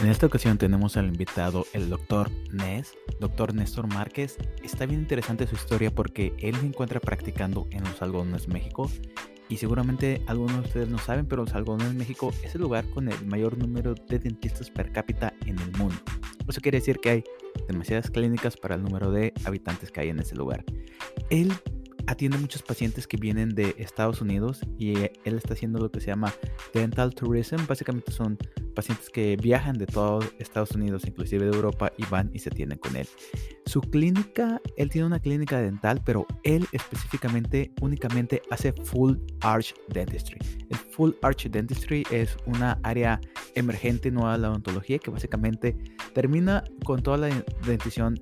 En esta ocasión tenemos al invitado el doctor Nes, doctor Néstor Márquez. Está bien interesante su historia porque él se encuentra practicando en los algodones México y seguramente algunos de ustedes no saben, pero los algodones México es el lugar con el mayor número de dentistas per cápita en el mundo. Eso quiere decir que hay demasiadas clínicas para el número de habitantes que hay en ese lugar. Él atiende muchos pacientes que vienen de Estados Unidos y él está haciendo lo que se llama dental tourism. Básicamente son pacientes que viajan de todo Estados Unidos, inclusive de Europa, y van y se atienden con él. Su clínica, él tiene una clínica dental, pero él específicamente únicamente hace full arch dentistry. El full arch dentistry es una área emergente nueva de la odontología que básicamente termina con toda la dentición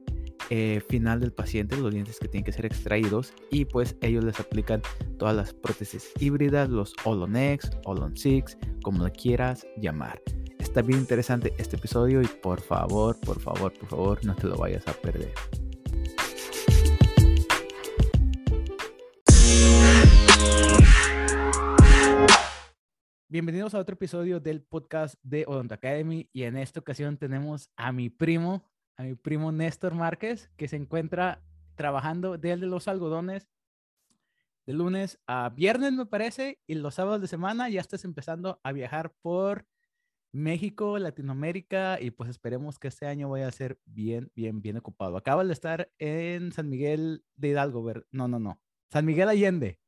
eh, final del paciente, los dientes que tienen que ser extraídos y pues ellos les aplican todas las prótesis híbridas, los Olonex, Olon 6, como le quieras llamar. Está bien interesante este episodio y por favor, por favor, por favor, no te lo vayas a perder. Bienvenidos a otro episodio del podcast de Odont Academy y en esta ocasión tenemos a mi primo, a mi primo Néstor Márquez, que se encuentra trabajando desde los algodones de lunes a viernes, me parece, y los sábados de semana ya estás empezando a viajar por México, Latinoamérica, y pues esperemos que este año vaya a ser bien, bien, bien ocupado. Acabas de estar en San Miguel de Hidalgo, ver, no, no, no, San Miguel Allende.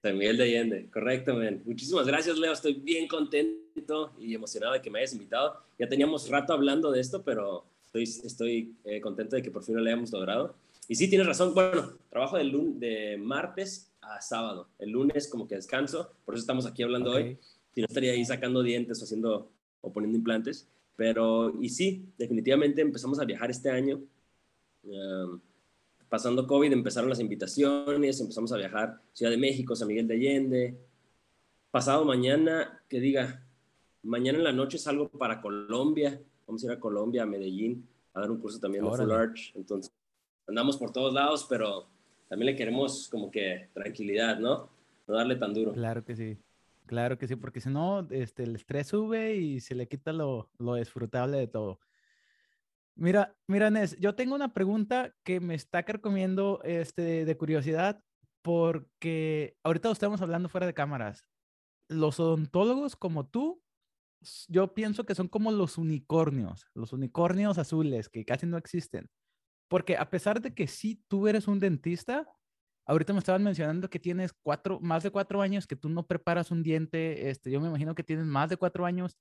San Miguel de Allende, correcto, Muchísimas gracias, Leo. Estoy bien contento y emocionado de que me hayas invitado. Ya teníamos rato hablando de esto, pero estoy, estoy eh, contento de que por fin lo hayamos logrado. Y sí, tienes razón. Bueno, trabajo de, de martes a sábado. El lunes como que descanso, por eso estamos aquí hablando hoy. Si no estaría ahí sacando dientes o haciendo o poniendo implantes. Pero, y sí, definitivamente empezamos a viajar este año. pasando COVID empezaron las invitaciones, empezamos a viajar Ciudad de México, San Miguel de Allende. Pasado mañana, que diga, mañana en la noche salgo para Colombia, vamos a ir a Colombia, a Medellín, a dar un curso también de Full Arch. Entonces, andamos por todos lados, pero también le queremos como que tranquilidad, ¿no? No darle tan duro. Claro que sí. Claro que sí, porque si no, este, el estrés sube y se le quita lo, lo disfrutable de todo. Mira, mira, Nes, yo tengo una pregunta que me está carcomiendo este, de curiosidad, porque ahorita estamos hablando fuera de cámaras. Los odontólogos como tú yo pienso que son como los unicornios, los unicornios azules que casi no existen. Porque a pesar de que sí tú eres un dentista, ahorita me estaban mencionando que tienes cuatro, más de cuatro años que tú no preparas un diente, este, yo me imagino que tienes más de cuatro años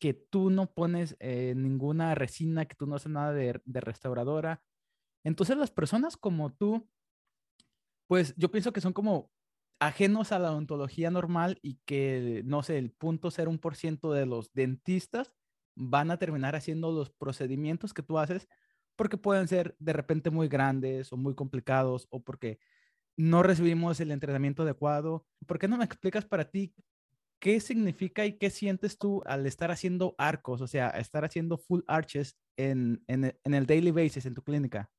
que tú no pones eh, ninguna resina, que tú no haces nada de, de restauradora. Entonces las personas como tú, pues yo pienso que son como ajenos a la odontología normal y que, no sé, el punto ser un por ciento de los dentistas van a terminar haciendo los procedimientos que tú haces porque pueden ser de repente muy grandes o muy complicados o porque no recibimos el entrenamiento adecuado. ¿Por qué no me explicas para ti qué significa y qué sientes tú al estar haciendo arcos, o sea, estar haciendo full arches en, en, en el daily basis en tu clínica?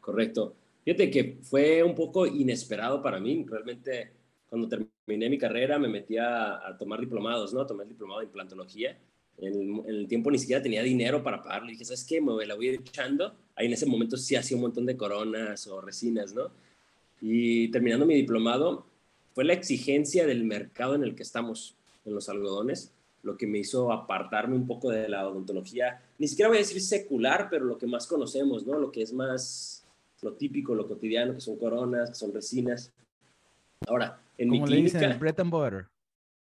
Correcto. Fíjate que fue un poco inesperado para mí. Realmente, cuando terminé mi carrera, me metí a, tomar diplomados, ¿no? Tomé el diplomado de implantología. En el, tiempo ni siquiera tenía dinero para pagarlo. Y dije, ¿sabes qué? Me la voy a echando. Ahí en ese momento sí hacía un montón de coronas o resinas, ¿no? Y terminando mi diplomado, fue la exigencia del mercado en el que estamos, en los algodones, lo que me hizo apartarme un poco de la odontología, ni siquiera voy a decir secular, pero lo que más conocemos, ¿no? Lo que es más lo típico, lo cotidiano, que son coronas, que son resinas. Ahora, en mi clínica... el bread and butter.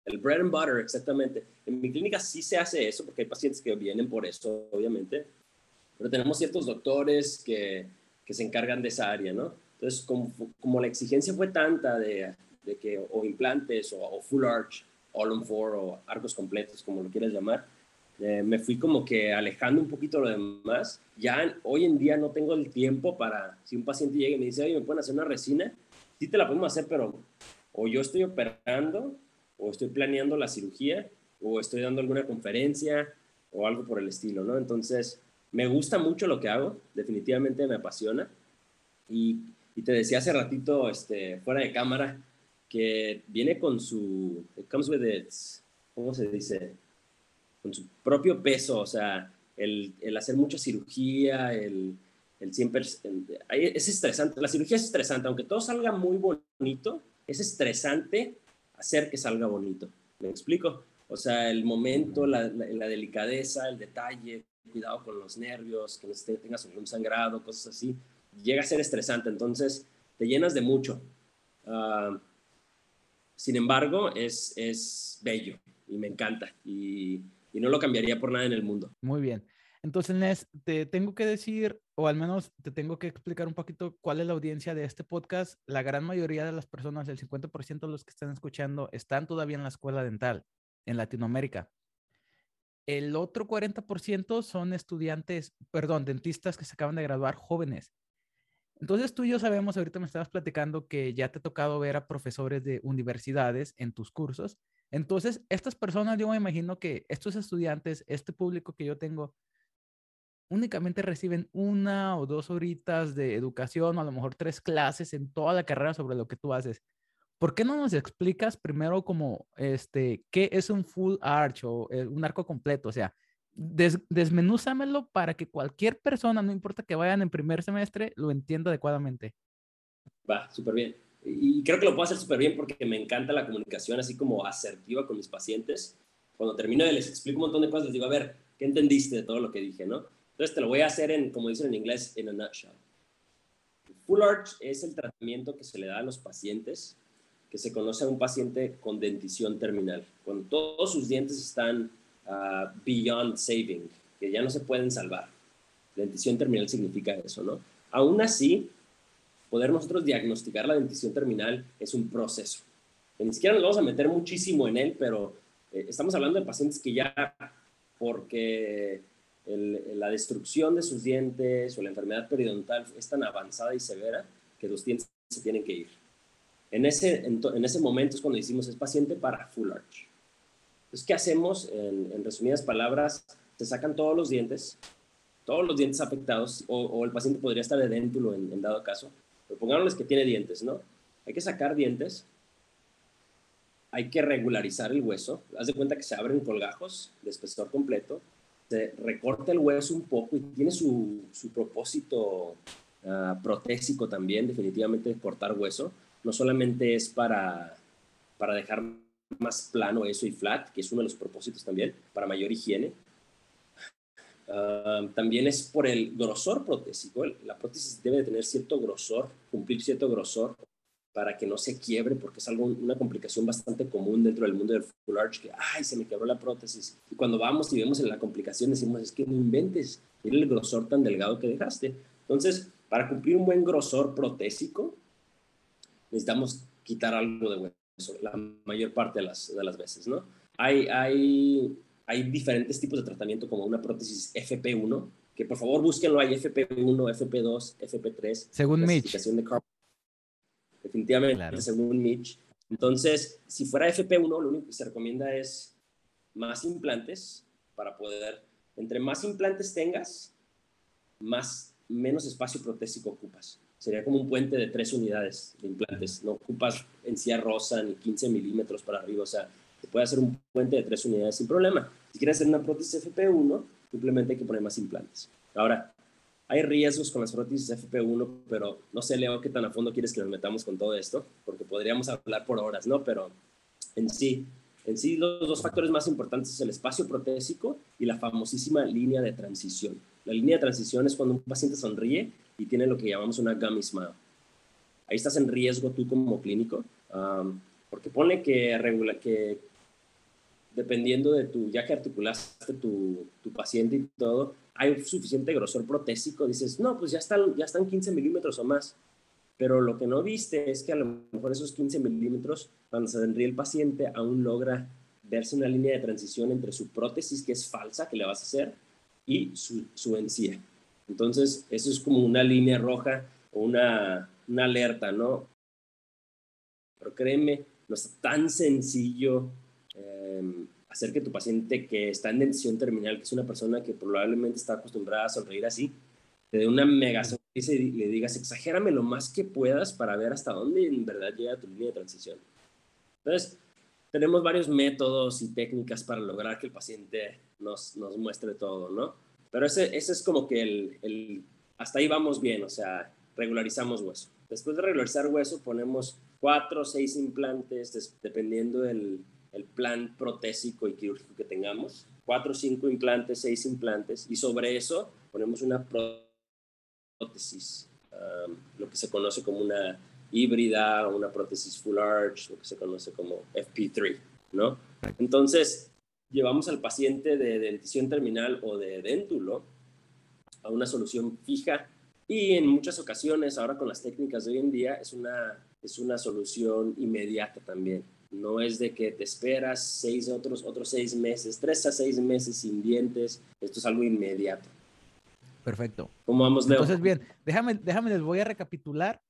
El bread and butter, exactamente. En mi clínica sí se hace eso, porque hay pacientes que vienen por eso, obviamente. Pero tenemos ciertos doctores que, que se encargan de esa área, ¿no? Entonces, como, como la exigencia fue tanta de, de que o implantes o, o full arch, all on four o arcos completos, como lo quieras llamar, eh, me fui como que alejando un poquito lo demás. Ya hoy en día no tengo el tiempo para, si un paciente llega y me dice, oye, ¿me pueden hacer una resina? Sí te la podemos hacer, pero o yo estoy operando, o estoy planeando la cirugía, o estoy dando alguna conferencia, o algo por el estilo, ¿no? Entonces, me gusta mucho lo que hago, definitivamente me apasiona. Y, y te decía hace ratito, este, fuera de cámara, que viene con su, it comes with its, ¿cómo se dice? Con su propio peso, o sea, el, el hacer mucha cirugía, el, el siempre, es estresante, la cirugía es estresante, aunque todo salga muy bonito, es estresante hacer que salga bonito. ¿Me explico? O sea, el momento, la, la, delicadeza, el detalle, cuidado con los nervios, que no tengas un sangrado, cosas así, llega a ser estresante, entonces te llenas de mucho. Ah, sin embargo, es, es bello y me encanta y, y no lo cambiaría por nada en el mundo. Muy bien. Entonces, Nes, te tengo que decir, o al menos te tengo que explicar un poquito cuál es la audiencia de este podcast. La gran mayoría de las personas, el 50% de los que están escuchando, están todavía en la escuela dental en Latinoamérica. El otro 40% son estudiantes, perdón, dentistas que se acaban de graduar jóvenes. Entonces tú y yo sabemos, ahorita me estabas platicando que ya te ha tocado ver a profesores de universidades en tus cursos. Entonces, estas personas, yo me imagino que estos estudiantes, este público que yo tengo, únicamente reciben una o dos horitas de educación o a lo mejor tres clases en toda la carrera sobre lo que tú haces. ¿Por qué no nos explicas primero como, este, qué es un full arch o eh, un arco completo? O sea, des, desmenúzamelo para que cualquier persona, no importa que vayan en primer semestre, lo entienda adecuadamente. Va, súper bien. Y creo que lo puedo hacer súper bien porque me encanta la comunicación así como asertiva con mis pacientes. Cuando termino les explico un montón de cosas, les digo, a ver, ¿qué entendiste de todo lo que dije, no? Entonces te lo voy a hacer en, como dicen en inglés, in a nutshell. Full arch es el tratamiento que se le da a los pacientes, que se conoce a un paciente con dentición terminal, cuando todos sus dientes están ah, beyond saving, que ya no se pueden salvar. Dentición terminal significa eso, ¿no? Aún así, poder nosotros diagnosticar la dentición terminal es un proceso. ni siquiera nos vamos a meter muchísimo en él, pero eh, estamos hablando de pacientes que ya, porque la destrucción de sus dientes o la enfermedad periodontal es tan avanzada y severa que los dientes se tienen que ir. En ese, en, ese momento es cuando decimos es paciente para full arch. Entonces, ¿qué hacemos? En, resumidas palabras, se sacan todos los dientes, todos los dientes afectados, o, el paciente podría estar de déntulo en, dado caso, pero pongámosles que tiene dientes, ¿no? Hay que sacar dientes, hay que regularizar el hueso, haz de cuenta que se abren colgajos de espesor completo, se recorta el hueso un poco y tiene su, su propósito uh, protésico también, definitivamente cortar hueso. No solamente es para, para dejar más plano eso y flat, que es uno de los propósitos también, para mayor higiene. También es por el grosor protésico. La prótesis debe de tener cierto grosor, cumplir cierto grosor para que no se quiebre, porque es algo, una complicación bastante común dentro del mundo del full arch, que, ay, se me quebró la prótesis. Y cuando vamos y vemos en la complicación, decimos, es que no inventes, mira el grosor tan delgado que dejaste. Entonces, para cumplir un buen grosor protésico, necesitamos quitar algo de hueso, la mayor parte de las, de las veces, ¿no? Hay, hay, hay diferentes tipos de tratamiento, como una prótesis FP1, que por favor búsquenlo, hay FP1, FP2, FP3. Según Mitch definitivamente, según Mitch. Entonces, si fuera FP1, lo único que se recomienda es más implantes para poder, entre más implantes tengas, más, menos espacio protésico ocupas. Sería como un puente de tres unidades de implantes. No ocupas encía rosa ni 15 milímetros para arriba. O sea, se puede hacer un puente de tres unidades sin problema. Si quieres hacer una prótesis FP1, simplemente hay que poner más implantes. Ahora, hay riesgos con las prótesis FP1, pero no sé, Leo, qué tan a fondo quieres que nos metamos con todo esto, porque podríamos hablar por horas, ¿no? Pero en sí, en sí los dos factores más importantes es el espacio protésico y la famosísima línea de transición. La línea de transición es cuando un paciente sonríe y tiene lo que llamamos una gummy smile. Ahí estás en riesgo tú como clínico, porque pone que, regula, que dependiendo de tu, ya que articulaste tu, tu paciente y todo, hay suficiente grosor protésico, dices, no, pues ya están, ya están 15 milímetros o más. Pero lo que no viste es que a lo mejor esos 15 milímetros, cuando se sonríe el paciente, aún logra verse una línea de transición entre su prótesis, que es falsa, que le vas a hacer, y su, su encía. Entonces, eso es como una línea roja o una, una alerta, ¿no? Pero créeme, no es tan sencillo eh, hacer que tu paciente que está en dentición terminal, que es una persona que probablemente está acostumbrada a sonreír así, te dé una mega sonrisa y le digas, exagérame lo más que puedas para ver hasta dónde en verdad llega tu línea de transición. Entonces, tenemos varios métodos y técnicas para lograr que el paciente nos, nos muestre todo, ¿no? Pero ese, ese es como que el, el, hasta ahí vamos bien, o sea, regularizamos hueso. Después de regularizar hueso, ponemos cuatro o seis implantes, dependiendo del el plan protésico y quirúrgico que tengamos. Cuatro cinco implantes, seis implantes, y sobre eso ponemos una prótesis, um, lo que se conoce como una híbrida, una prótesis full arch, lo que se conoce como FP3, ¿no? Entonces, llevamos al paciente de dentición terminal o de déntulo a una solución fija y en muchas ocasiones, ahora con las técnicas de hoy en día, es una, es una solución inmediata también. No es de que te esperas seis otros, otros seis meses, tres a seis meses sin dientes. Esto es algo inmediato. Perfecto. ¿Cómo vamos, Leo? Entonces, bien, déjame, déjame, les voy a recapitular,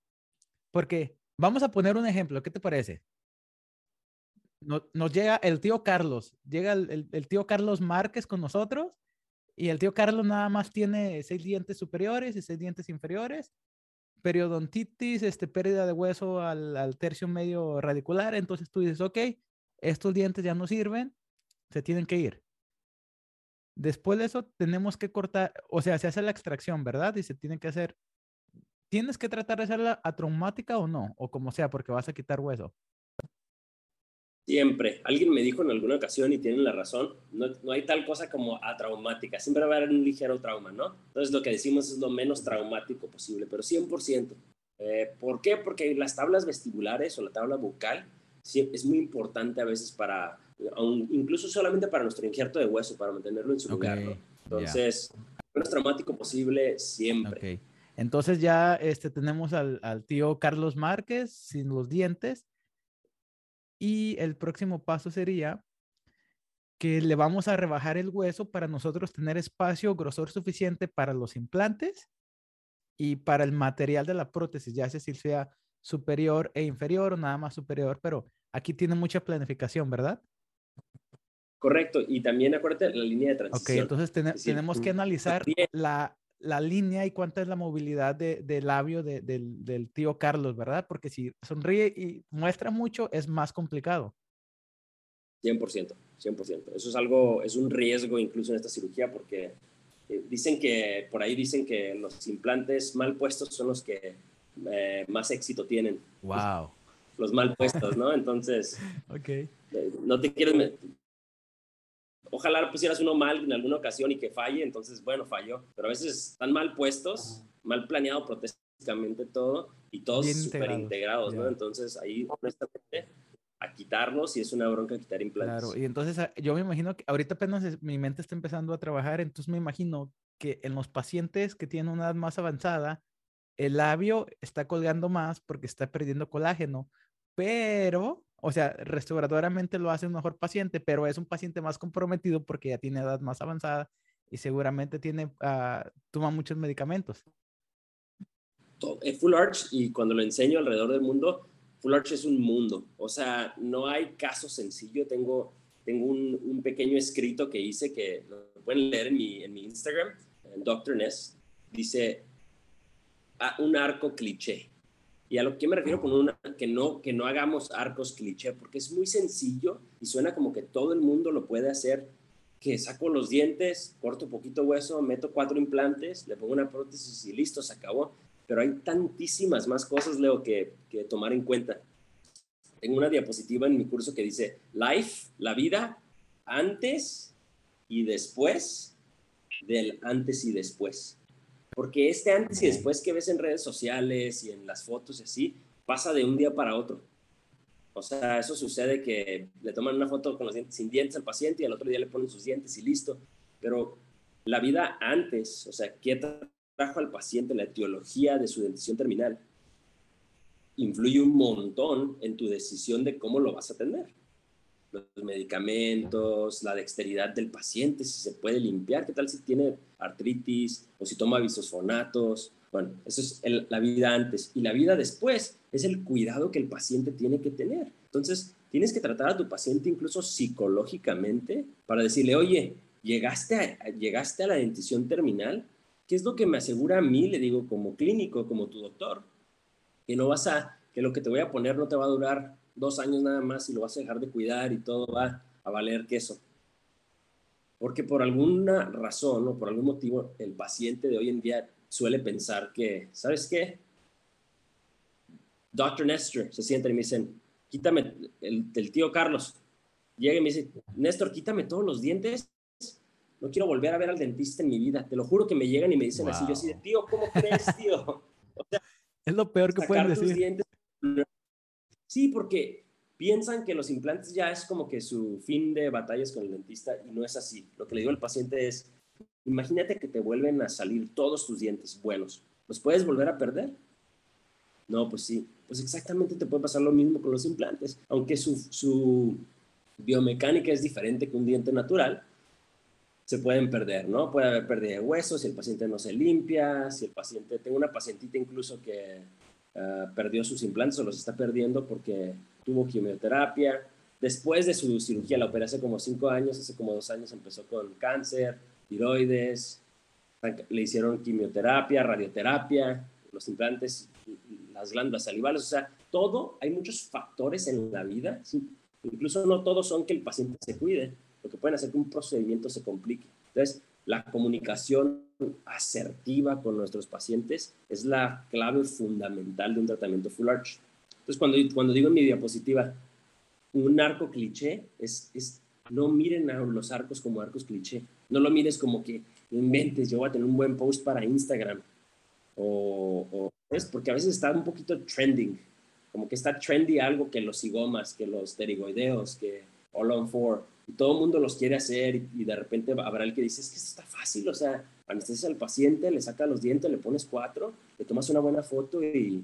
porque vamos a poner un ejemplo. ¿Qué te parece? Nos, llega el tío Carlos, llega el, el tío Carlos Márquez con nosotros y el tío Carlos nada más tiene seis dientes superiores y seis dientes inferiores, periodontitis, este, pérdida de hueso al, al tercio medio radicular. Entonces tú dices, ok, estos dientes ya no sirven, se tienen que ir. Después de eso tenemos que cortar, o sea, se hace la extracción, ¿verdad? Y se tiene que hacer, tienes que tratar de hacerla atraumática o no, o como sea, porque vas a quitar hueso. Siempre. Alguien me dijo en alguna ocasión, y tienen la razón, no, no, hay tal cosa como atraumática. Siempre va a haber un ligero trauma, ¿no? Entonces lo que decimos es lo menos traumático posible, pero 100%. Eh, ¿Por qué? Porque las tablas vestibulares o la tabla bucal sí, es muy importante a veces para, incluso solamente para nuestro injerto de hueso, para mantenerlo en su lugar, ¿no? Entonces, lo menos traumático posible siempre. Okay. Entonces ya este, tenemos al, al tío Carlos Márquez sin los dientes y el próximo paso sería que le vamos a rebajar el hueso para nosotros tener espacio, grosor suficiente para los implantes y para el material de la prótesis, ya sea si sea superior e inferior o nada más superior, pero aquí tiene mucha planificación, ¿verdad? Correcto, y también acuérdate la línea de transición. Ok, entonces ten tenemos que analizar la, la línea y cuánta es la movilidad de, de labio de, del, del, tío Carlos, ¿verdad? Porque si sonríe y muestra mucho, es más complicado. 100%, 100%. Eso es algo, es un riesgo incluso en esta cirugía porque eh, dicen que, por ahí dicen que los implantes mal puestos son los que eh, más éxito tienen. Wow. Los, los mal puestos, ¿no? Entonces, okay. eh, no te quieres, ojalá pusieras uno mal en alguna ocasión y que falle, entonces, bueno, falló. Pero a veces están mal puestos, mal planeado protésticamente todo y todos súper integrados, ¿no? Entonces, ahí, honestamente, a quitarlos y es una bronca quitar implantes. Claro, y entonces ah, yo me imagino que ahorita apenas mi mente está empezando a trabajar, entonces me imagino que en los pacientes que tienen una edad más avanzada, el labio está colgando más porque está perdiendo colágeno, pero o sea, restauratoramente lo hace un mejor paciente, pero es un paciente más comprometido porque ya tiene edad más avanzada y seguramente tiene, uh, toma muchos medicamentos. Full Arch, y cuando lo enseño alrededor del mundo, Full Arch es un mundo. O sea, no hay caso sencillo. Tengo, tengo un, un pequeño escrito que hice que lo pueden leer en mi, en mi Instagram, en Dr. Ness. Dice, ah, un arco cliché. Y a lo que me refiero con una, que no, que no hagamos arcos cliché, porque es muy sencillo y suena como que todo el mundo lo puede hacer, que saco los dientes, corto poquito hueso, meto cuatro implantes, le pongo una prótesis y listo, se acabó. Pero hay tantísimas más cosas, Leo, que, que tomar en cuenta. Tengo una diapositiva en mi curso que dice, life, la vida, antes y después del antes y después. Porque este antes y después que ves en redes sociales y en las fotos y así, pasa de un día para otro. O sea, eso sucede que le toman una foto con los dientes sin dientes al paciente y al otro día le ponen sus dientes y listo. Pero la vida antes, o sea, ¿qué trajo al paciente la etiología de su dentición terminal? Influye un montón en tu decisión de cómo lo vas a atender los medicamentos, la dexteridad del paciente, si se puede limpiar, qué tal si tiene artritis o si toma bisosfonatos. Bueno, eso es la vida antes. Y la vida después es el cuidado que el paciente tiene que tener. Entonces, tienes que tratar a tu paciente incluso psicológicamente para decirle, oye, llegaste a, llegaste a la dentición terminal, ¿qué es lo que me asegura a mí, le digo, como clínico, como tu doctor? Que no vas a, que lo que te voy a poner no te va a durar dos años nada más y lo vas a dejar de cuidar y todo va a valer queso. Porque por alguna razón o por algún motivo el paciente de hoy en día suele pensar que, ¿sabes qué? Dr. Nestor se sienten y me dicen, quítame el, el tío Carlos. Llega y me dice, Néstor, quítame todos los dientes. No quiero volver a ver al dentista en mi vida. Te lo juro que me llegan y me dicen así. Yo así de, tío, ¿cómo crees, tío? es lo peor que pueden decir. Sí, porque piensan que los implantes ya es como que su fin de batallas con el dentista y no es así. Lo que le digo al paciente es, imagínate que te vuelven a salir todos tus dientes buenos. ¿Los puedes volver a perder? No, pues sí. Pues exactamente te puede pasar lo mismo con los implantes. Aunque su, su biomecánica es diferente que un diente natural, se pueden perder, ¿no? Puede haber pérdida de huesos si el paciente no se limpia, si el paciente, tengo una pacientita incluso que ah, perdió sus implantes o los está perdiendo porque tuvo quimioterapia. Después de su cirugía, la operé hace como cinco años, hace como dos años empezó con cáncer, tiroides, le hicieron quimioterapia, radioterapia, los implantes, las glándulas salivales, o sea, todo, hay muchos factores en la vida, incluso no todos son que el paciente se cuide, lo que pueden hacer que un procedimiento se complique. Entonces, la comunicación asertiva con nuestros pacientes es la clave fundamental de un tratamiento full arch. Entonces, cuando, cuando digo en mi diapositiva, un arco cliché es, es no miren a los arcos como arcos cliché. No lo mires como que inventes, yo voy a tener un buen post para Instagram. O, es porque a veces está un poquito trending. Como que está trendy algo que los cigomas, que los pterigoideos, que all on four. Todo el mundo los quiere hacer y, de repente habrá el que dice, es que esto está fácil, o sea, anestesia al paciente, le saca los dientes, le pones cuatro, le tomas una buena foto y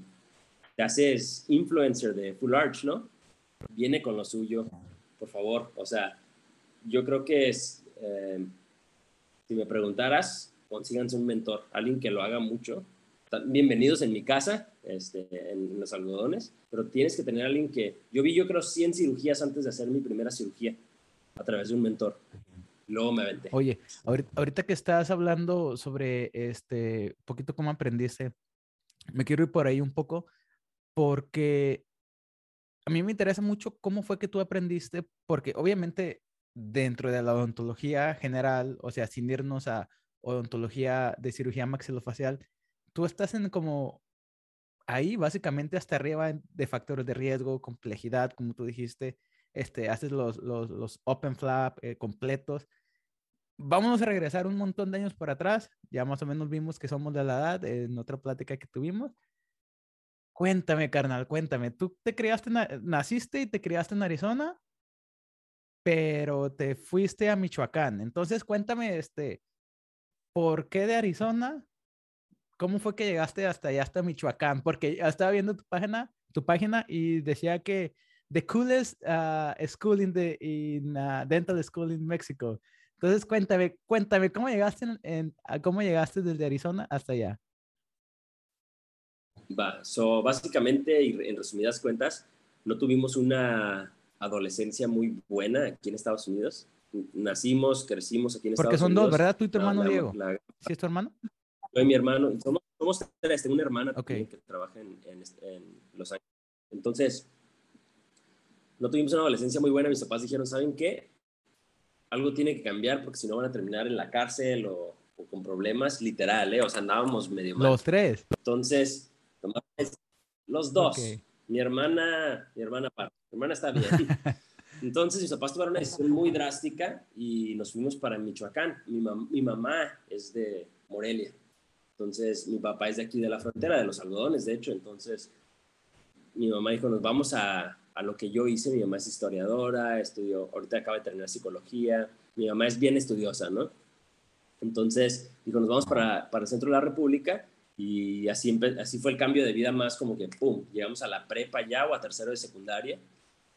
te haces influencer de Full Arch, ¿no? Viene con lo suyo, por favor. O sea, yo creo que eh, si me preguntaras, consíganse un mentor, alguien que lo haga mucho. Bienvenidos en mi casa, este, en, los algodones, pero tienes que tener alguien que, yo vi yo creo 100 cirugías antes de hacer mi primera cirugía a través de un mentor. Luego me aventé. Oye, ahorita, que estás hablando sobre este, poquito cómo aprendiste, me quiero ir por ahí un poco porque a mí me interesa mucho cómo fue que tú aprendiste, porque obviamente dentro de la odontología general, o sea, sin irnos a odontología de cirugía maxilofacial, tú estás en como ahí básicamente hasta arriba de factores de riesgo, complejidad, como tú dijiste, este, haces los, los, los open flap eh, completos. Vámonos a regresar un montón de años para atrás, ya más o menos vimos que somos de la edad en otra plática que tuvimos. Cuéntame, carnal, cuéntame, tú te criaste, naciste y te criaste en Arizona, pero te fuiste a Michoacán. Entonces, cuéntame, este, ¿por qué de Arizona? ¿Cómo fue que llegaste hasta allá, hasta Michoacán? Porque estaba viendo tu página, tu página y decía que the coolest uh, school in the in, uh, dental school in Mexico. Entonces, cuéntame, cuéntame, ¿cómo llegaste, en, cómo llegaste desde Arizona hasta allá? Va, so, básicamente, y en resumidas cuentas, no tuvimos una adolescencia muy buena aquí en Estados Unidos. Nacimos, crecimos aquí en Porque Estados Unidos. Porque son dos, ¿verdad? Tú y tu hermano Diego. ¿Sí es tu hermano? Yo y mi hermano. Somos, somos tres. Tengo una hermana que trabaja en, en, en Los Ángeles. Entonces, no tuvimos una adolescencia muy buena. Mis papás dijeron, ¿saben qué? Algo tiene que cambiar porque si no van a terminar en la cárcel o, con problemas, literal, ¿eh? O sea, andábamos medio mal. Los tres. Entonces, los dos. Mi hermana, mi hermana, mi hermana está bien. Entonces mis papás tomaron una decisión muy drástica y nos fuimos para Michoacán. Mi, mi mamá es de Morelia. Entonces mi papá es de aquí de la frontera, de los algodones, de hecho. Entonces mi mamá dijo, nos vamos a, a lo que yo hice. Mi mamá es historiadora, estudió, ahorita acaba de terminar psicología. Mi mamá es bien estudiosa, ¿no? Entonces dijo, nos vamos para, para el centro de la República y así, así fue el cambio de vida más como que, ¡pum!, llegamos a la prepa ya o a tercero de secundaria.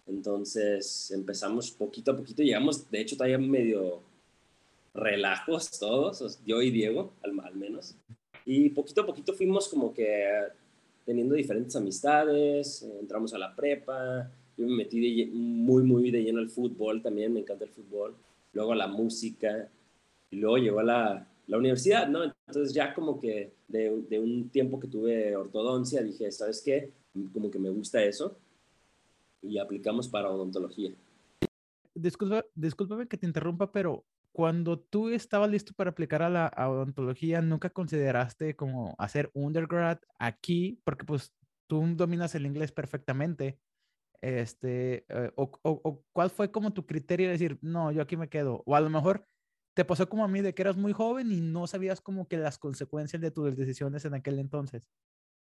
Entonces empezamos poquito a poquito, llegamos, de hecho, todavía medio relajos todos, yo y Diego, al, al menos. Y poquito a poquito fuimos como que teniendo diferentes amistades, entramos a la prepa, yo me metí muy, muy de lleno al fútbol también, me encanta el fútbol, luego a la música, y luego llegó a la, la universidad, ¿no? Entonces ya como que de, de, un tiempo que tuve ortodoncia, dije, ¿sabes qué? Como que me gusta eso. y aplicamos para odontología. Disculpa, discúlpame que te interrumpa, pero cuando tú estabas listo para aplicar a la odontología, ¿nunca consideraste como hacer undergrad aquí? Porque pues tú dominas el inglés perfectamente. Este, eh, o, o, cuál fue como tu criterio de decir, no, yo aquí me quedo? O a lo mejor te pasó como a mí de que eras muy joven y no sabías como que las consecuencias de tus decisiones en aquel entonces.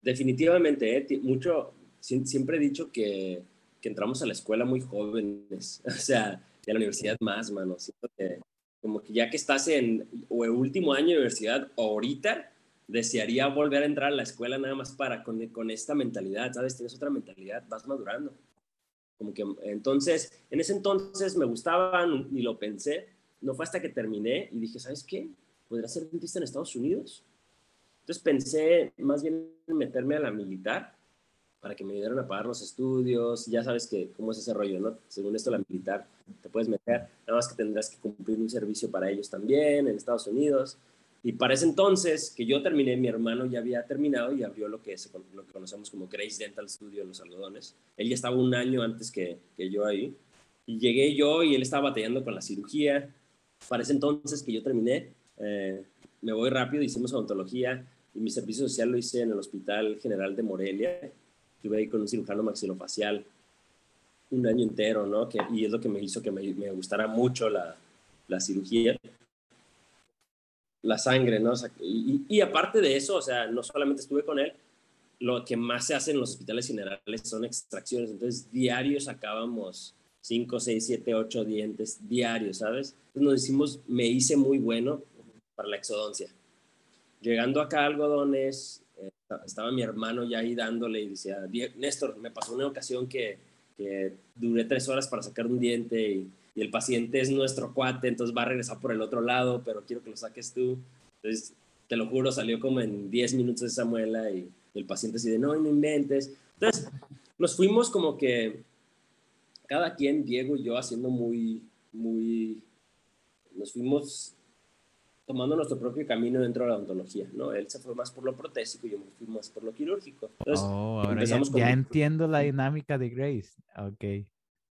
Definitivamente, ¿eh? mucho, siempre he dicho que, que, entramos a la escuela muy jóvenes, o sea, de la universidad más, mano. Siento que como que ya que estás en o el último año de universidad ahorita, desearía volver a entrar a la escuela nada más para con, con esta mentalidad, ¿sabes? Tienes otra mentalidad, vas madurando. Como que entonces, en ese entonces me gustaban y lo pensé, no fue hasta que terminé y dije, ¿sabes qué? ¿Podría ser dentista en Estados Unidos? Entonces pensé más bien en meterme a la militar para que me ayudaran a pagar los estudios. Ya sabes que cómo es ese rollo, ¿no? Según esto, la militar te puedes meter, nada más que tendrás que cumplir un servicio para ellos también en Estados Unidos. Y para ese entonces que yo terminé, mi hermano ya había terminado y abrió lo que, es, lo que conocemos como Grace Dental Studio en los algodones. Él ya estaba un año antes que, que yo ahí. Y llegué yo y él estaba batallando con la cirugía. Para ese entonces que yo terminé, eh, me voy rápido, hicimos odontología y mi servicio social lo hice en el Hospital General de Morelia estuve ahí con un cirujano maxilofacial un año entero, ¿no? Que, y es lo que me hizo que me, me gustara mucho la, la, cirugía. La sangre, ¿no? y, y, aparte de eso, o sea, no solamente estuve con él, lo que más se hace en los hospitales generales son extracciones. Entonces, diarios sacábamos 5, 6, 7, 8 dientes diarios, ¿sabes? Entonces nos hicimos, me hice muy bueno para la exodoncia. Llegando acá a algodones, estaba mi hermano ya ahí dándole y decía, Néstor, me pasó una ocasión que, que duré tres horas para sacar un diente y, el paciente es nuestro cuate, entonces va a regresar por el otro lado, pero quiero que lo saques tú. Entonces, te lo juro, salió como en 10 minutos esa muela y, el paciente así de, no, no inventes. Entonces, nos fuimos como que cada quien, Diego y yo, haciendo muy, muy, nos fuimos tomando nuestro propio camino dentro de la odontología, ¿no? Él se fue más por lo protésico y yo me fui más por lo quirúrgico. Entonces, oh, ahora ya, entiendo la dinámica de Grace. Ok.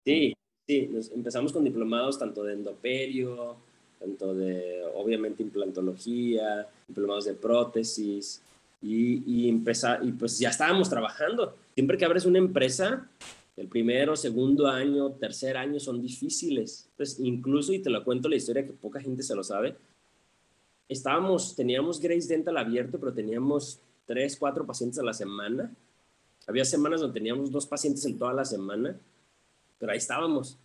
Sí, sí, empezamos con diplomados tanto de endoperio, tanto de, obviamente, implantología, diplomados de prótesis, y, y, empezar, y pues ya estábamos trabajando. Siempre que abres una empresa, el primero, segundo año, tercer año son difíciles. Pues incluso, y te lo cuento la historia que poca gente se lo sabe, estábamos, teníamos Grace Dental abierto, pero teníamos tres, cuatro pacientes a la semana. Había semanas donde teníamos dos pacientes en toda la semana, pero ahí estábamos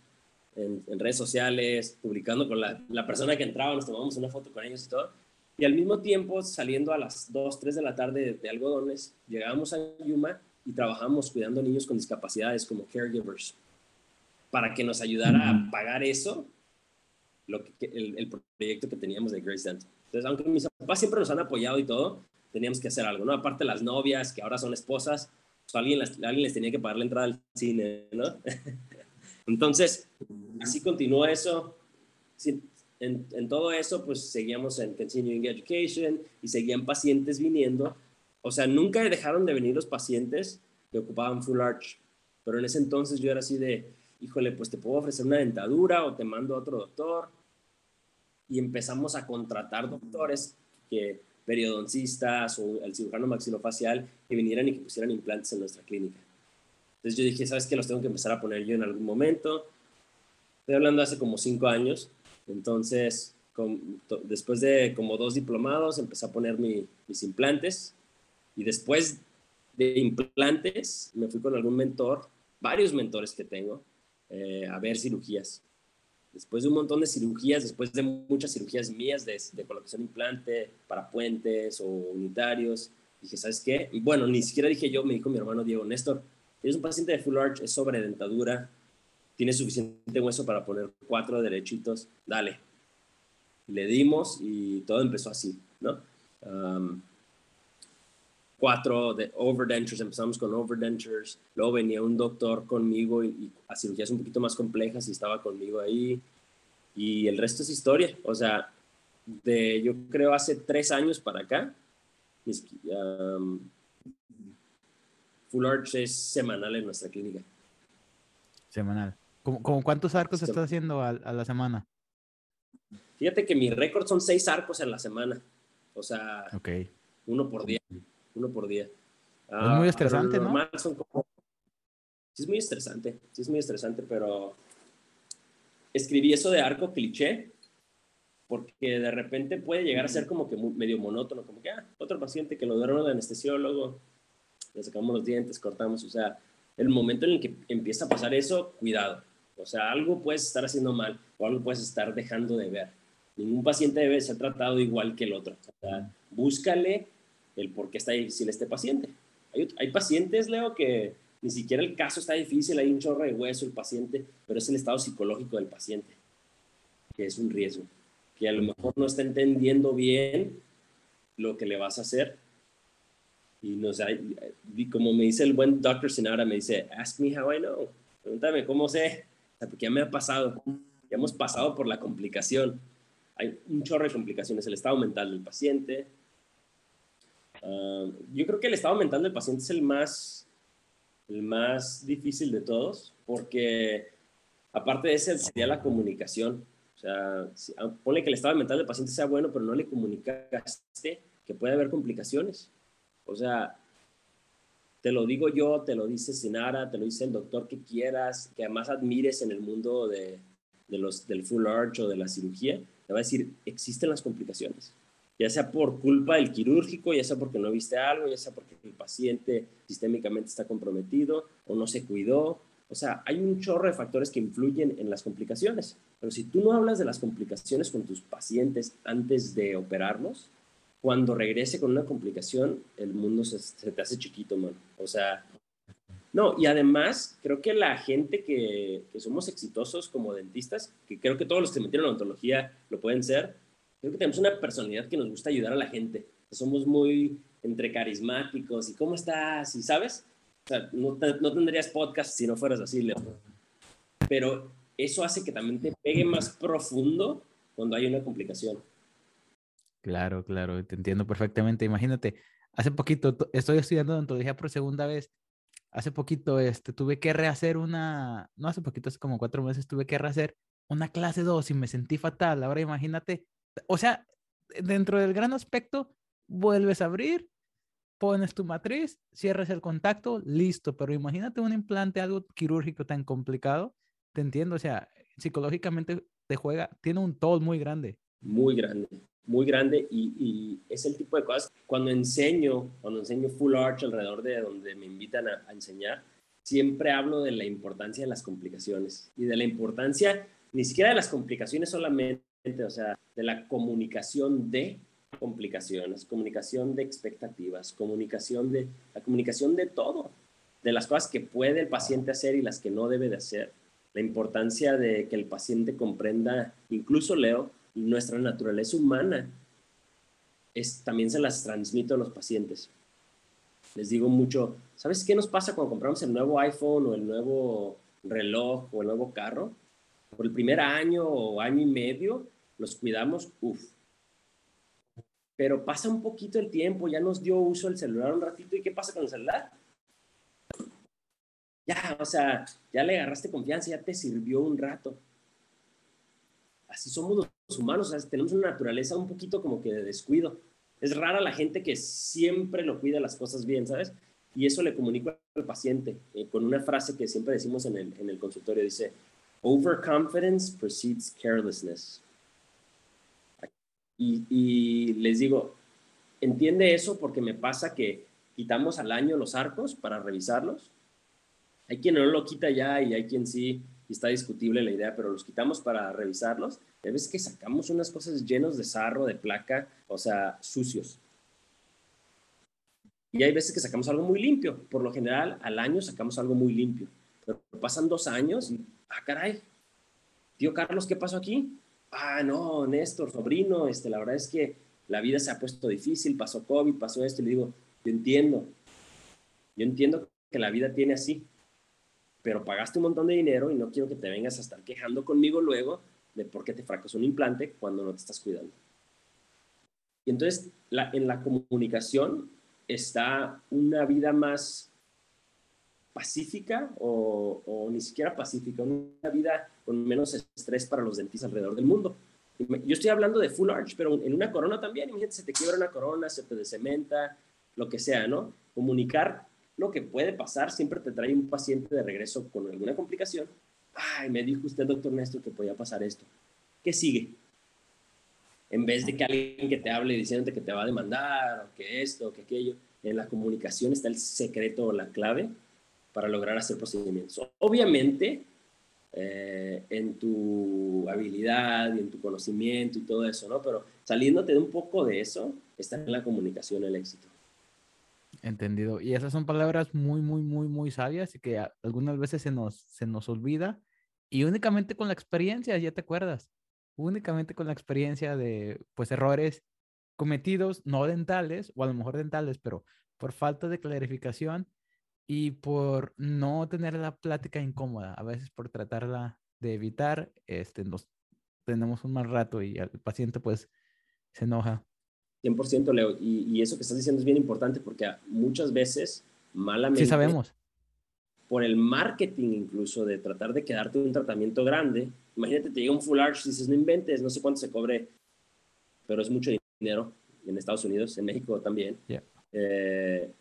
en, redes sociales, publicando con la, la, persona que entraba, nos tomamos una foto con ellos y todo. Y al mismo tiempo, saliendo a las 2, 3 de la tarde de, algodones, llegábamos a Yuma y trabajábamos cuidando niños con discapacidades como caregivers, para que nos ayudara a pagar eso, lo que, el, el proyecto que teníamos de Grace Dental. Entonces, aunque mis papás siempre nos han apoyado y todo, teníamos que hacer algo, ¿no? Aparte las novias, que ahora son esposas, pues alguien, alguien les tenía que pagar la entrada al cine, ¿no? Entonces, así continuó eso. En, en, todo eso, pues seguíamos en Continuing Education y seguían pacientes viniendo. O sea, nunca dejaron de venir los pacientes que ocupaban Full Arch. Pero en ese entonces yo era así de, híjole, pues te puedo ofrecer una dentadura o te mando a otro doctor y empezamos a contratar doctores que periodoncistas o el cirujano maxilofacial que vinieran y que pusieran implantes en nuestra clínica. Entonces yo dije, ¿sabes qué? Los tengo que empezar a poner yo en algún momento. Estoy hablando hace como cinco años. Entonces, después de como dos diplomados, empecé a poner mis implantes. Y después de implantes, me fui con algún mentor, varios mentores que tengo, eh, a ver cirugías después de un montón de cirugías, después de muchas cirugías mías de, colocación implante para puentes o unitarios, dije, ¿sabes qué? Y bueno, ni siquiera dije yo, me dijo mi hermano Diego, Néstor, tienes un paciente de full arch, es sobre dentadura, tienes suficiente hueso para poner cuatro derechitos, dale. Le dimos y todo empezó así, ¿no? Cuatro de overdentures, empezamos con overdentures, luego venía un doctor conmigo y, a cirugías un poquito más complejas y estaba conmigo ahí y el resto es historia, o sea, de yo creo hace tres años para acá, Full Arch es semanal en nuestra clínica. Semanal. ¿Cómo, cuántos arcos estás haciendo a, la semana? Fíjate que mi récord son seis arcos en la semana. O sea, uno por día. Uno por día. es muy ah, estresante, ¿no? Sí, es muy estresante. Sí, es muy estresante, pero escribí eso de arco cliché porque de repente puede llegar a ser como que medio monótono, como que, ah, otro paciente que lo dieron de anestesiólogo, le sacamos los dientes, cortamos, o sea, el momento en el que empieza a pasar eso, cuidado, o sea, algo puedes estar haciendo mal o algo puedes estar dejando de ver. Ningún paciente debe ser tratado igual que el otro. O sea, búscale el por qué está difícil este paciente. Hay, hay pacientes, Leo, que ni siquiera el caso está difícil, hay un chorro de hueso el paciente, pero es el estado psicológico del paciente, que es un riesgo que a lo mejor no está entendiendo bien lo que le vas a hacer. Y no sé, como me dice el buen Dr. Sinara, me dice, ask me how I know. Pregúntame cómo sé, porque ya me ha pasado, ya hemos pasado por la complicación. Hay un chorro de complicaciones, el estado mental del paciente. Ah, yo creo que el estado mental del paciente es el más, el más difícil de todos, porque aparte de ese sería la comunicación. O sea, si, ah, que el estado mental del paciente sea bueno, pero no le comunicaste que puede haber complicaciones. O sea, te lo digo yo, te lo dice Sinara, te lo dice el doctor que quieras, que además admires en el mundo de, de los, del full arch o de la cirugía, te va a decir, existen las complicaciones. Ya sea por culpa del quirúrgico, ya sea porque no viste algo, ya sea porque el paciente sistémicamente está comprometido o no se cuidó, o sea, hay un chorro de factores que influyen en las complicaciones. Pero si tú no hablas de las complicaciones con tus pacientes antes de operarlos, cuando regrese con una complicación, el mundo se, te hace chiquito, man. O sea, no, y además, creo que la gente que, somos exitosos como dentistas, que creo que todos los que metieron en odontología lo pueden ser, creo que tenemos una personalidad que nos gusta ayudar a la gente. Somos muy entre carismáticos y cómo estás, y sabes, o sea, no, no tendrías podcast si no fueras así, Leo. Pero eso hace que también te pegue más profundo cuando hay una complicación. Claro, claro, te entiendo perfectamente. Imagínate, hace poquito estoy estudiando odontología por segunda vez. Hace poquito este, tuve que rehacer una, no hace poquito, hace como cuatro meses tuve que rehacer una clase 2 y me sentí fatal. Ahora imagínate, o sea, dentro del gran aspecto, vuelves a abrir, pones tu matriz, cierras el contacto, listo. Pero imagínate un implante, algo quirúrgico tan complicado. Te entiendo, o sea, psicológicamente te juega, tiene un toll muy grande. Muy grande, muy grande. Y, es el tipo de cosas, cuando enseño, cuando enseño Full Arch alrededor de donde me invitan a, a enseñar, siempre hablo de la importancia de las complicaciones y de la importancia, ni siquiera de las complicaciones solamente, o sea, de la comunicación de complicaciones, comunicación de expectativas, comunicación de la comunicación de todo, de las cosas que puede el paciente hacer y las que no debe de hacer. La importancia de que el paciente comprenda, incluso Leo, nuestra naturaleza humana, es, también se las transmito a los pacientes. Les digo mucho, ¿sabes qué nos pasa cuando compramos el nuevo iPhone o el nuevo reloj o el nuevo carro? Por el primer año o año y medio, los cuidamos, uff, pero pasa un poquito el tiempo, ya nos dio uso el celular un ratito, ¿y qué pasa con el celular? Ya, o sea, ya le agarraste confianza, ya te sirvió un rato. Así somos los humanos, o sea, tenemos una naturaleza un poquito como que de descuido. Es rara la gente que siempre lo cuida las cosas bien, ¿sabes? Y eso le comunico al paciente eh, con una frase que siempre decimos en el, en el consultorio, dice, overconfidence precedes carelessness. Y, les digo, entiende eso porque me pasa que quitamos al año los arcos para revisarlos. Hay quien no lo quita ya y hay quien sí, y está discutible la idea, pero los quitamos para revisarlos. Hay veces que sacamos unas cosas llenos de sarro, de placa, o sea, sucios. Y hay veces que sacamos algo muy limpio. Por lo general, al año sacamos algo muy limpio. Pero pasan dos años y, ah, caray, tío Carlos, ¿qué pasó aquí? ah, no, Néstor, sobrino, este, la verdad es que la vida se ha puesto difícil, pasó COVID, pasó esto, y le digo, yo entiendo, yo entiendo que la vida tiene así, pero pagaste un montón de dinero y no quiero que te vengas a estar quejando conmigo luego de por qué te fracasó un implante cuando no te estás cuidando. Y entonces, en la comunicación está una vida más pacífica o, o, ni siquiera pacífica, una vida con menos estrés para los dentistas alrededor del mundo. Yo estoy hablando de full arch, pero en una corona también, imagínate, se te quiebra una corona, se te cementa, lo que sea, ¿no? Comunicar lo que puede pasar siempre te trae un paciente de regreso con alguna complicación. Ay, me dijo usted, doctor Néstor, que podía pasar esto. ¿Qué sigue? En vez de que alguien que te hable diciéndote que te va a demandar, o que esto, o que aquello, en la comunicación está el secreto o la clave para lograr hacer procedimientos. Obviamente, eh, en tu habilidad y en tu conocimiento y todo eso, ¿no? Pero saliéndote de un poco de eso, está en la comunicación el éxito. Entendido. Y esas son palabras muy, muy, muy, muy sabias y que algunas veces se nos, se nos olvida. Y únicamente con la experiencia, ya te acuerdas, únicamente con la experiencia de, pues, errores cometidos, no dentales, o a lo mejor dentales, pero por falta de clarificación y por no tener la plática incómoda, a veces por tratarla de evitar, este, nos tenemos un mal rato y el paciente pues se enoja. 100% Leo, y, eso que estás diciendo es bien importante porque muchas veces malamente... Sí sabemos. Por el marketing incluso de tratar de quedarte un tratamiento grande, imagínate, te llega un full arch y dices, no inventes, no sé cuánto se cobre, pero es mucho dinero en Estados Unidos, en México también. Eh,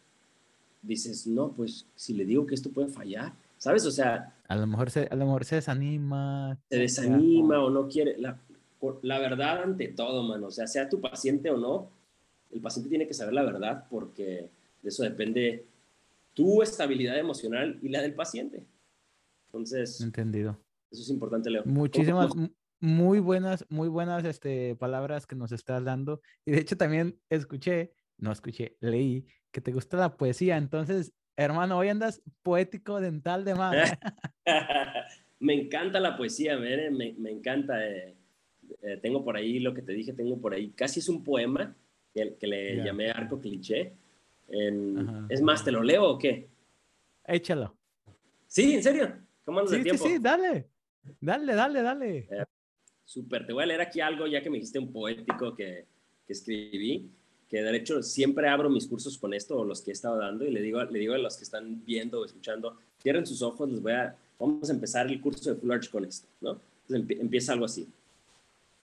dices, no, pues si le digo que esto puede fallar, ¿sabes? O sea... A lo mejor se, a lo mejor se desanima. Se desanima o no quiere. La, la verdad ante todo, mano. O sea, sea tu paciente o no, el paciente tiene que saber la verdad porque de eso depende tu estabilidad emocional y la del paciente. Entonces... Entendido. Eso es importante, Leo. Muchísimas, muy buenas, muy buenas este, palabras que nos estás dando. Y de hecho también escuché, no escuché, leí que te gusta la poesía. Entonces, hermano, hoy andas poético dental de más. me encanta la poesía, me, me encanta. Eh, eh, tengo por ahí lo que te dije, tengo por ahí, casi es un poema que, que le llamé arco cliché. es más, ¿te lo leo o qué? Échalo. Sí, ¿en serio? ¿Cómo andas sí, tiempo? Sí, sí, dale. Dale, dale, dale. Eh, súper, te voy a leer aquí algo ya que me dijiste un poético que, que escribí que de hecho siempre abro mis cursos con esto o los que he estado dando y le digo, le digo a los que están viendo o escuchando, cierren sus ojos, les voy a, vamos a empezar el curso de Full Arch con esto, ¿no? Entonces empieza algo así.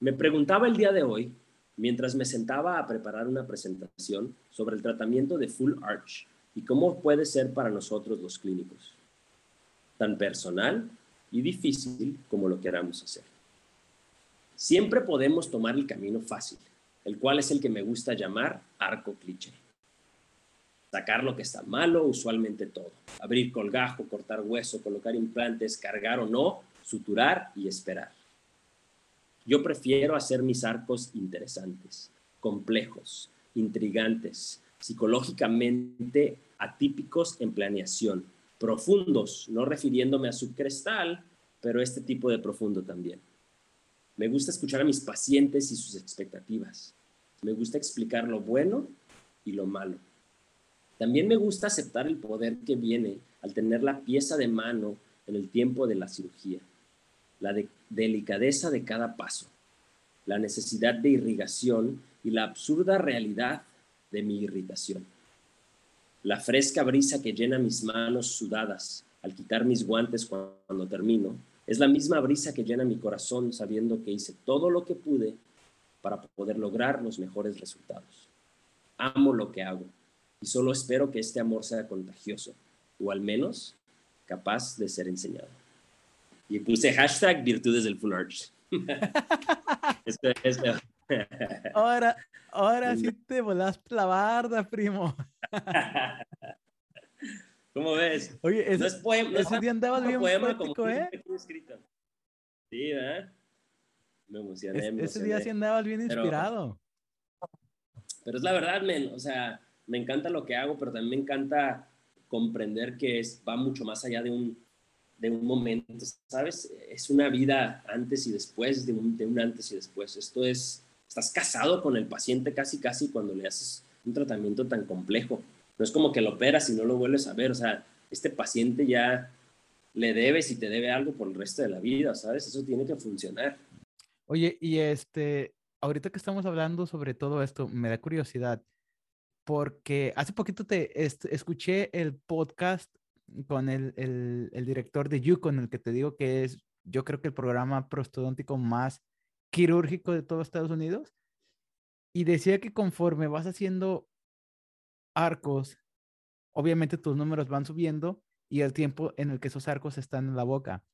Me preguntaba el día de hoy, mientras me sentaba a preparar una presentación sobre el tratamiento de Full Arch y cómo puede ser para nosotros los clínicos, tan personal y difícil como lo queramos hacer. Siempre podemos tomar el camino fácil, el cual es el que me gusta llamar arco cliché. Sacar lo que está malo, usualmente todo. Abrir colgajo, cortar hueso, colocar implantes, cargar o no, suturar y esperar. Yo prefiero hacer mis arcos interesantes, complejos, intrigantes, psicológicamente atípicos en planeación, profundos, no refiriéndome a su cristal, pero este tipo de profundo también. Me gusta escuchar a mis pacientes y sus expectativas. Me gusta explicar lo bueno y lo malo. También me gusta aceptar el poder que viene al tener la pieza de mano en el tiempo de la cirugía, la delicadeza de cada paso, la necesidad de irrigación y la absurda realidad de mi irritación. La fresca brisa que llena mis manos sudadas al quitar mis guantes cuando termino es la misma brisa que llena mi corazón sabiendo que hice todo lo que pude para poder lograr los mejores resultados. Amo lo que hago y solo espero que este amor sea contagioso o al menos capaz de ser enseñado. Y puse hashtag virtudes del Full Arch. ahora, ahora sí te volaste la barda, primo. ¿Cómo ves? Oye, ese, no es poema, ese día andabas bien poema poético, ¿eh? Sí, ¿eh? Me emocioné, me Ese día sí andabas bien inspirado. Pero, es la verdad, men. O sea, me encanta lo que hago, pero también me encanta comprender que es, va mucho más allá de un, de un momento, ¿sabes? Es una vida antes y después, de un, de un antes y después. Esto es, estás casado con el paciente casi, casi cuando le haces un tratamiento tan complejo. No es como que lo operas y no lo vuelves a ver. O sea, este paciente ya le debes y te debe algo por el resto de la vida, ¿sabes? Eso tiene que funcionar. Oye, y este, ahorita que estamos hablando sobre todo esto, me da curiosidad, porque hace poquito te escuché el podcast con el, el, director de Yukon, el que te digo que es, yo creo que el programa prostodóntico más quirúrgico de todo Estados Unidos. Y decía que conforme vas haciendo arcos, obviamente tus números van subiendo y el tiempo en el que esos arcos están en la boca.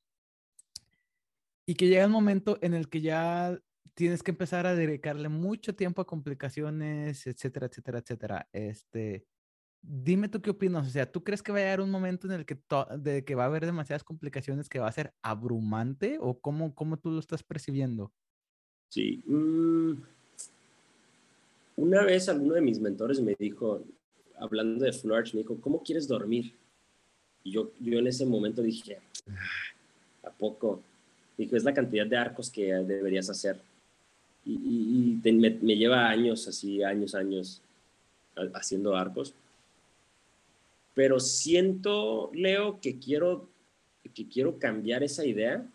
Y que llega el momento en el que ya tienes que empezar a dedicarle mucho tiempo a complicaciones, etcétera, etcétera, etcétera. Este, dime tú qué opinas. O sea, ¿tú crees que va a llegar un momento en el que, de que va a haber demasiadas complicaciones que va a ser abrumante o cómo, cómo tú lo estás percibiendo? Sí. Mm, una vez alguno de mis mentores me dijo, hablando de Full Arch, me dijo, ¿cómo quieres dormir? Y yo, yo en ese momento dije, ah, ¿a poco? Dijo, es la cantidad de arcos que deberías hacer. Y, me, lleva años, así, años, años, haciendo arcos. Pero siento, Leo, que quiero, que quiero cambiar esa idea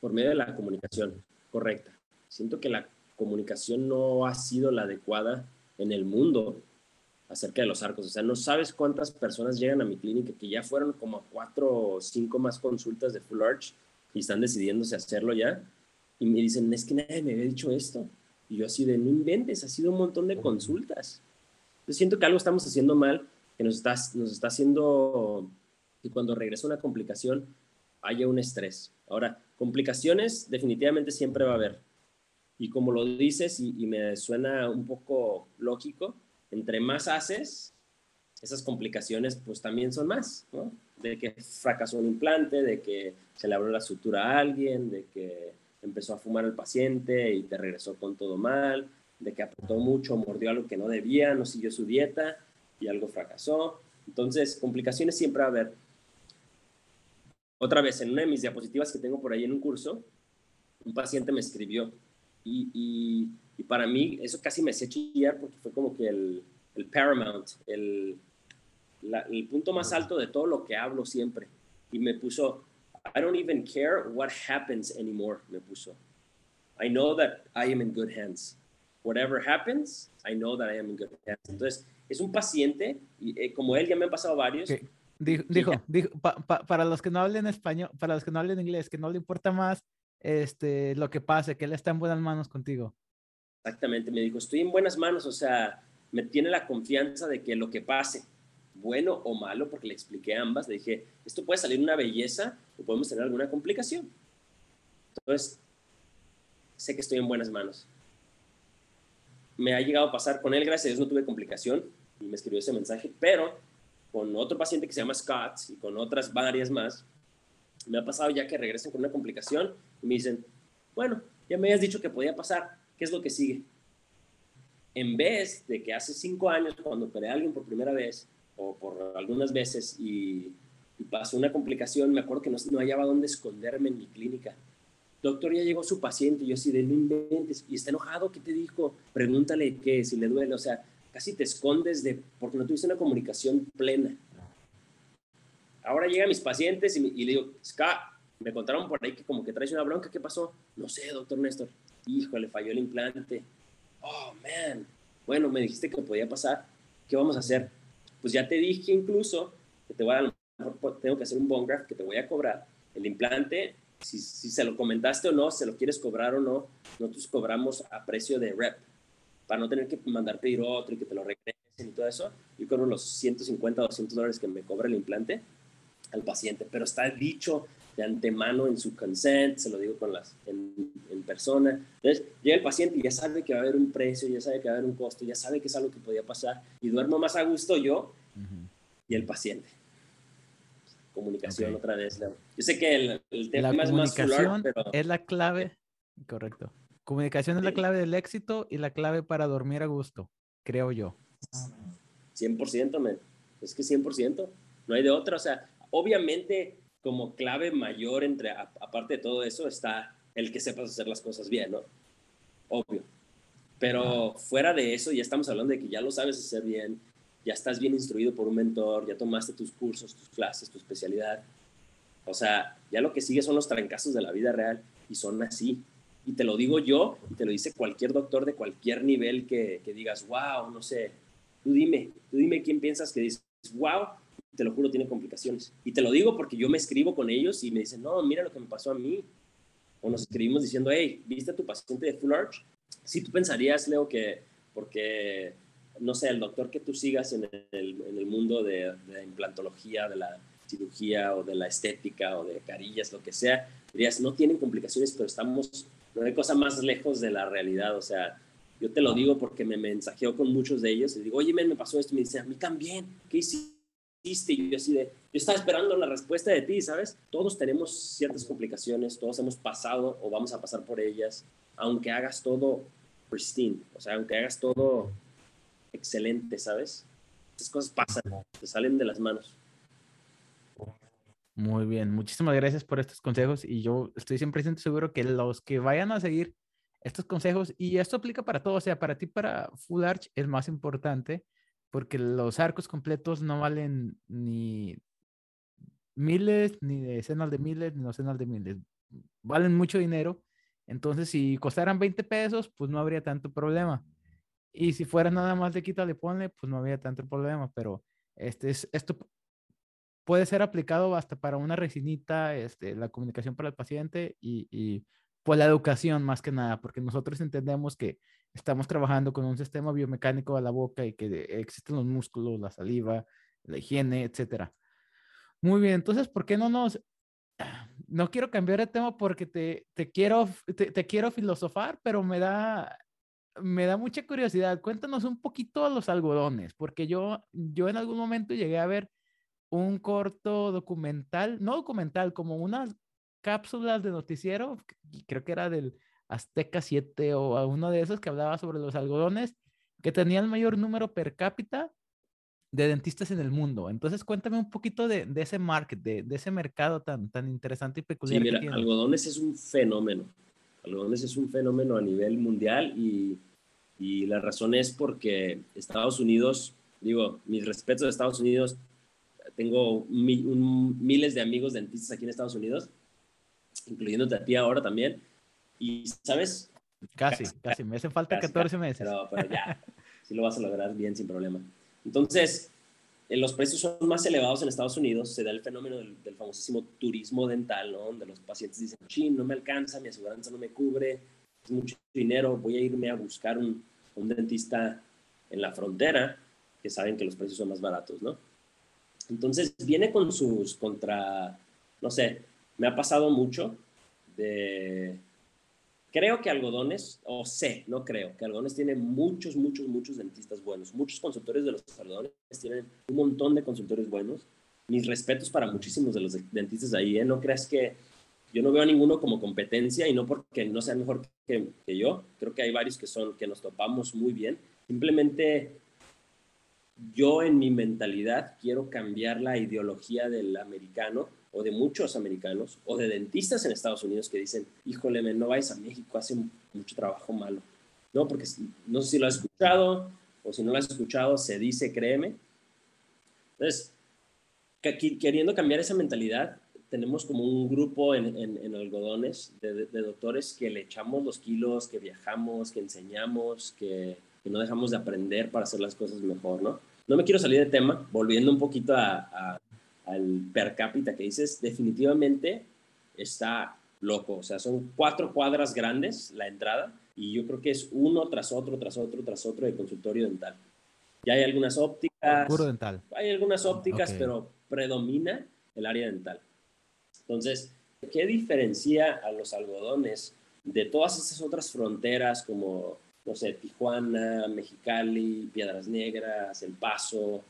por medio de la comunicación correcta. Siento que la comunicación no ha sido la adecuada en el mundo acerca de los arcos. O sea, no sabes cuántas personas llegan a mi clínica que ya fueron como cuatro o cinco más consultas de Full Arch y están decidiéndose hacerlo ya. Y me dicen, es que nadie me había dicho esto. Y yo así de, no inventes, ha sido un montón de consultas. Yo siento que algo estamos haciendo mal, que nos está, nos está haciendo que cuando regresa una complicación haya un estrés. Ahora, complicaciones definitivamente siempre va a haber. Y como lo dices, y, y me suena un poco lógico, entre más haces, esas complicaciones pues también son más, ¿no? De que fracasó un implante, de que se le abrió la sutura a alguien, de que empezó a fumar el paciente y te regresó con todo mal, de que apretó mucho, mordió algo que no debía, no siguió su dieta y algo fracasó. Entonces, complicaciones siempre a haber. Otra vez, en una de mis diapositivas que tengo por ahí en un curso, un paciente me escribió y, para mí eso casi me hacía chillar porque fue como que el, el paramount, el, el punto más alto de todo lo que hablo siempre. Y me puso, I don't even care what happens anymore, me puso. I know that I am in good hands. Whatever happens, I know that I am in good hands. Entonces, es un paciente, y eh, como él ya me han pasado varios. Dijo, dijo, dijo para los que no hablen español, para los que no hablen inglés, que no le importa más este, lo que pase, que él está en buenas manos contigo. Exactamente, me dijo, estoy en buenas manos, o sea, me tiene la confianza de que lo que pase, bueno o malo, porque le expliqué ambas, le dije, esto puede salir una belleza o podemos tener alguna complicación. Entonces, sé que estoy en buenas manos. Me ha llegado a pasar con él, gracias a Dios no tuve complicación y me escribió ese mensaje, pero con otro paciente que se llama Scott y con otras varias más, me ha pasado ya que regresan con una complicación y me dicen, bueno, ya me habías dicho que podía pasar, ¿qué es lo que sigue? En vez de que hace cinco años, cuando operé a alguien por primera vez, o por algunas veces y, pasó una complicación, me acuerdo que no, no, hallaba dónde esconderme en mi clínica. Doctor, ya llegó su paciente, y yo así de no inventes, y está enojado, ¿qué te dijo? Pregúntale qué, si le duele, o sea, casi te escondes de, porque no tuviste una comunicación plena. Ahora llegan mis pacientes y, y le digo, Ska, me contaron por ahí que como que traes una bronca, ¿qué pasó? No sé, doctor Néstor. Híjole, falló el implante. Oh, man. Bueno, me dijiste que podía pasar. ¿Qué vamos a hacer? pues ya te dije incluso que te voy a, tengo que hacer un bone graft que te voy a cobrar. El implante, si, si se lo comentaste o no, se lo quieres cobrar o no, nosotros cobramos a precio de rep, para no tener que mandar pedir otro y que te lo regresen y todo eso. Yo cobro los 150 o 200 dólares que me cobra el implante al paciente, pero está dicho de antemano en su consent, se lo digo con las, en, en, persona. Entonces, llega el paciente y ya sabe que va a haber un precio, ya sabe que va a haber un costo, ya sabe que es algo que podía pasar y duermo más a gusto yo y el paciente. Comunicación otra vez. Yo sé que el, el tema la es más comunicación pero... es la clave, correcto. Comunicación es la clave del éxito y la clave para dormir a gusto, creo yo. 100%, men. Es que 100%. No hay de otra. O sea, obviamente como clave mayor entre, aparte de todo eso, está el que sepas hacer las cosas bien, ¿no? Obvio. Pero fuera de eso, ya estamos hablando de que ya lo sabes hacer bien, ya estás bien instruido por un mentor, ya tomaste tus cursos, tus clases, tu especialidad. O sea, ya lo que sigue son los trancazos de la vida real y son así. Y te lo digo yo y te lo dice cualquier doctor de cualquier nivel que, que digas, wow, no sé, tú dime, tú dime quién piensas que dices, wow, te lo juro, tiene complicaciones. Y te lo digo porque yo me escribo con ellos y me dicen, no, mira lo que me pasó a mí. O nos escribimos diciendo, hey, ¿viste a tu paciente de Full Arch? Sí, tú pensarías, Leo, que porque, no sé, el doctor que tú sigas en el, en el mundo de, de implantología, de la cirugía o de la estética o de carillas, lo que sea, dirías, no tienen complicaciones, pero estamos, no hay cosa más lejos de la realidad. O sea, yo te lo digo porque me mensajeo con muchos de ellos y digo, oye, me pasó esto. Y me dicen, a mí también, ¿qué hiciste? Y yo así de, yo estaba esperando la respuesta de ti, ¿sabes? Todos tenemos ciertas complicaciones, todos hemos pasado o vamos a pasar por ellas, aunque hagas todo pristine, o sea, aunque hagas todo excelente, ¿sabes? Esas cosas pasan, te salen de las manos. Muy bien, muchísimas gracias por estos consejos y yo estoy siempre seguro que los que vayan a seguir estos consejos, y esto aplica para todo, o sea, para ti, para Full Arch es más importante porque los arcos completos no valen ni miles, ni decenas de miles, ni docenas de miles. Valen mucho dinero. Entonces, si costaran 20 pesos, pues no habría tanto problema. Y si fuera nada más de quítale, ponle, pues no habría tanto problema. Pero este es, esto puede ser aplicado hasta para una resinita, este, la comunicación para el paciente y, y pues la educación más que nada, porque nosotros entendemos que estamos trabajando con un sistema biomecánico a la boca y que existen los músculos, la saliva, la higiene, etcétera. Muy bien, entonces, ¿por qué no nos... No quiero cambiar de tema porque te, te quiero, te, quiero filosofar, pero me da, me da mucha curiosidad. Cuéntanos un poquito los algodones, porque yo, yo en algún momento llegué a ver un corto documental, no documental, como unas cápsulas de noticiero, creo que era del Azteca 7 o uno de esos que hablaba sobre los algodones, que tenía el mayor número per cápita de dentistas en el mundo. Entonces, cuéntame un poquito de, ese market, de, ese mercado tan, tan interesante y peculiar. Sí, mira, algodones es un fenómeno. Algodones es un fenómeno a nivel mundial y, y la razón es porque Estados Unidos, digo, mis respetos de Estados Unidos, tengo miles de amigos dentistas aquí en Estados Unidos, incluyéndote a ti ahora también, y, ¿sabes? Casi, casi, Me hacen falta 14 meses. Pero, pero ya, sí lo vas a lograr bien sin problema. Entonces, eh, los precios son más elevados en Estados Unidos. Se da el fenómeno del, famosísimo turismo dental, ¿no? Donde los pacientes dicen, sí, no me alcanza, mi aseguranza no me cubre, es mucho dinero, voy a irme a buscar un, un dentista en la frontera, que saben que los precios son más baratos, ¿no? Entonces, viene con sus contra, no sé, me ha pasado mucho de Creo que algodones, o sé, no creo, que algodones tiene muchos, muchos, muchos dentistas buenos. Muchos consultores de los algodones tienen un montón de consultores buenos. Mis respetos para muchísimos de los dentistas ahí, ¿eh? No creas que yo no veo a ninguno como competencia y no porque no sea mejor que, que yo. Creo que hay varios que son, que nos topamos muy bien. Simplemente yo en mi mentalidad quiero cambiar la ideología del americano o de muchos americanos o de dentistas en Estados Unidos que dicen, híjole, no vayas a México, hace mucho trabajo malo. No, porque no sé si lo has escuchado o si no lo has escuchado, se dice, créeme. Entonces, queriendo cambiar esa mentalidad, tenemos como un grupo en, en, algodones de, doctores que le echamos los kilos, que viajamos, que enseñamos, que, que, no dejamos de aprender para hacer las cosas mejor, ¿no? No me quiero salir de tema, volviendo un poquito a al per cápita que dices, definitivamente está loco. O sea, son cuatro cuadras grandes la entrada y yo creo que es uno tras otro, tras otro, tras otro de consultorio dental. Ya hay algunas ópticas. Puro dental. Hay algunas ópticas, pero predomina el área dental. Entonces, ¿qué diferencia a los algodones de todas esas otras fronteras como, no sé, Tijuana, Mexicali, Piedras Negras, El Paso?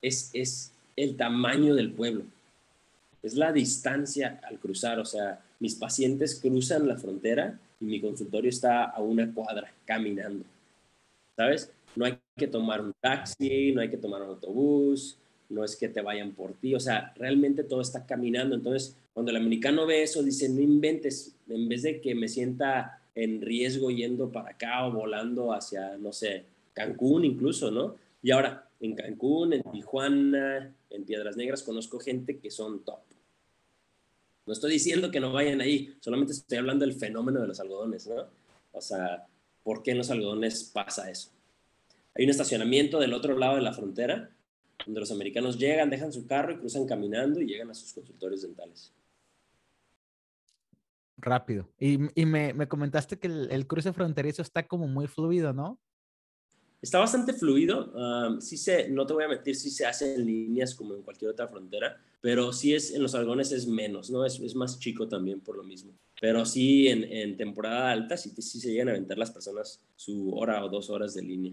Es, es el tamaño del pueblo, es la distancia al cruzar, o sea, mis pacientes cruzan la frontera y mi consultorio está a una cuadra caminando, ¿sabes? No hay que tomar un taxi, no hay que tomar un autobús, no es que te vayan por ti, o sea, realmente todo está caminando. Entonces, cuando el americano ve eso, dice, no inventes, en vez de que me sienta en riesgo yendo para acá o volando hacia, no sé, Cancún incluso, ¿no? Y ahora, en Cancún, en Tijuana, en Piedras Negras, conozco gente que son top. No estoy diciendo que no vayan ahí, solamente estoy hablando del fenómeno de los algodones, ¿no? O sea, ¿por qué en los algodones pasa eso? Hay un estacionamiento del otro lado de la frontera donde los americanos llegan, dejan su carro y cruzan caminando y llegan a sus consultorios dentales. Rápido. Y, y me, me, comentaste que el, el, cruce fronterizo está como muy fluido, ¿no? Está bastante fluido. Um, sí se, no te voy a mentir, sí se hace en líneas como en cualquier otra frontera, pero sí es en los algones es menos, ¿no? Es, es más chico también por lo mismo. Pero sí en, en temporada alta sí, sí se llegan a aventar las personas su hora o dos horas de línea.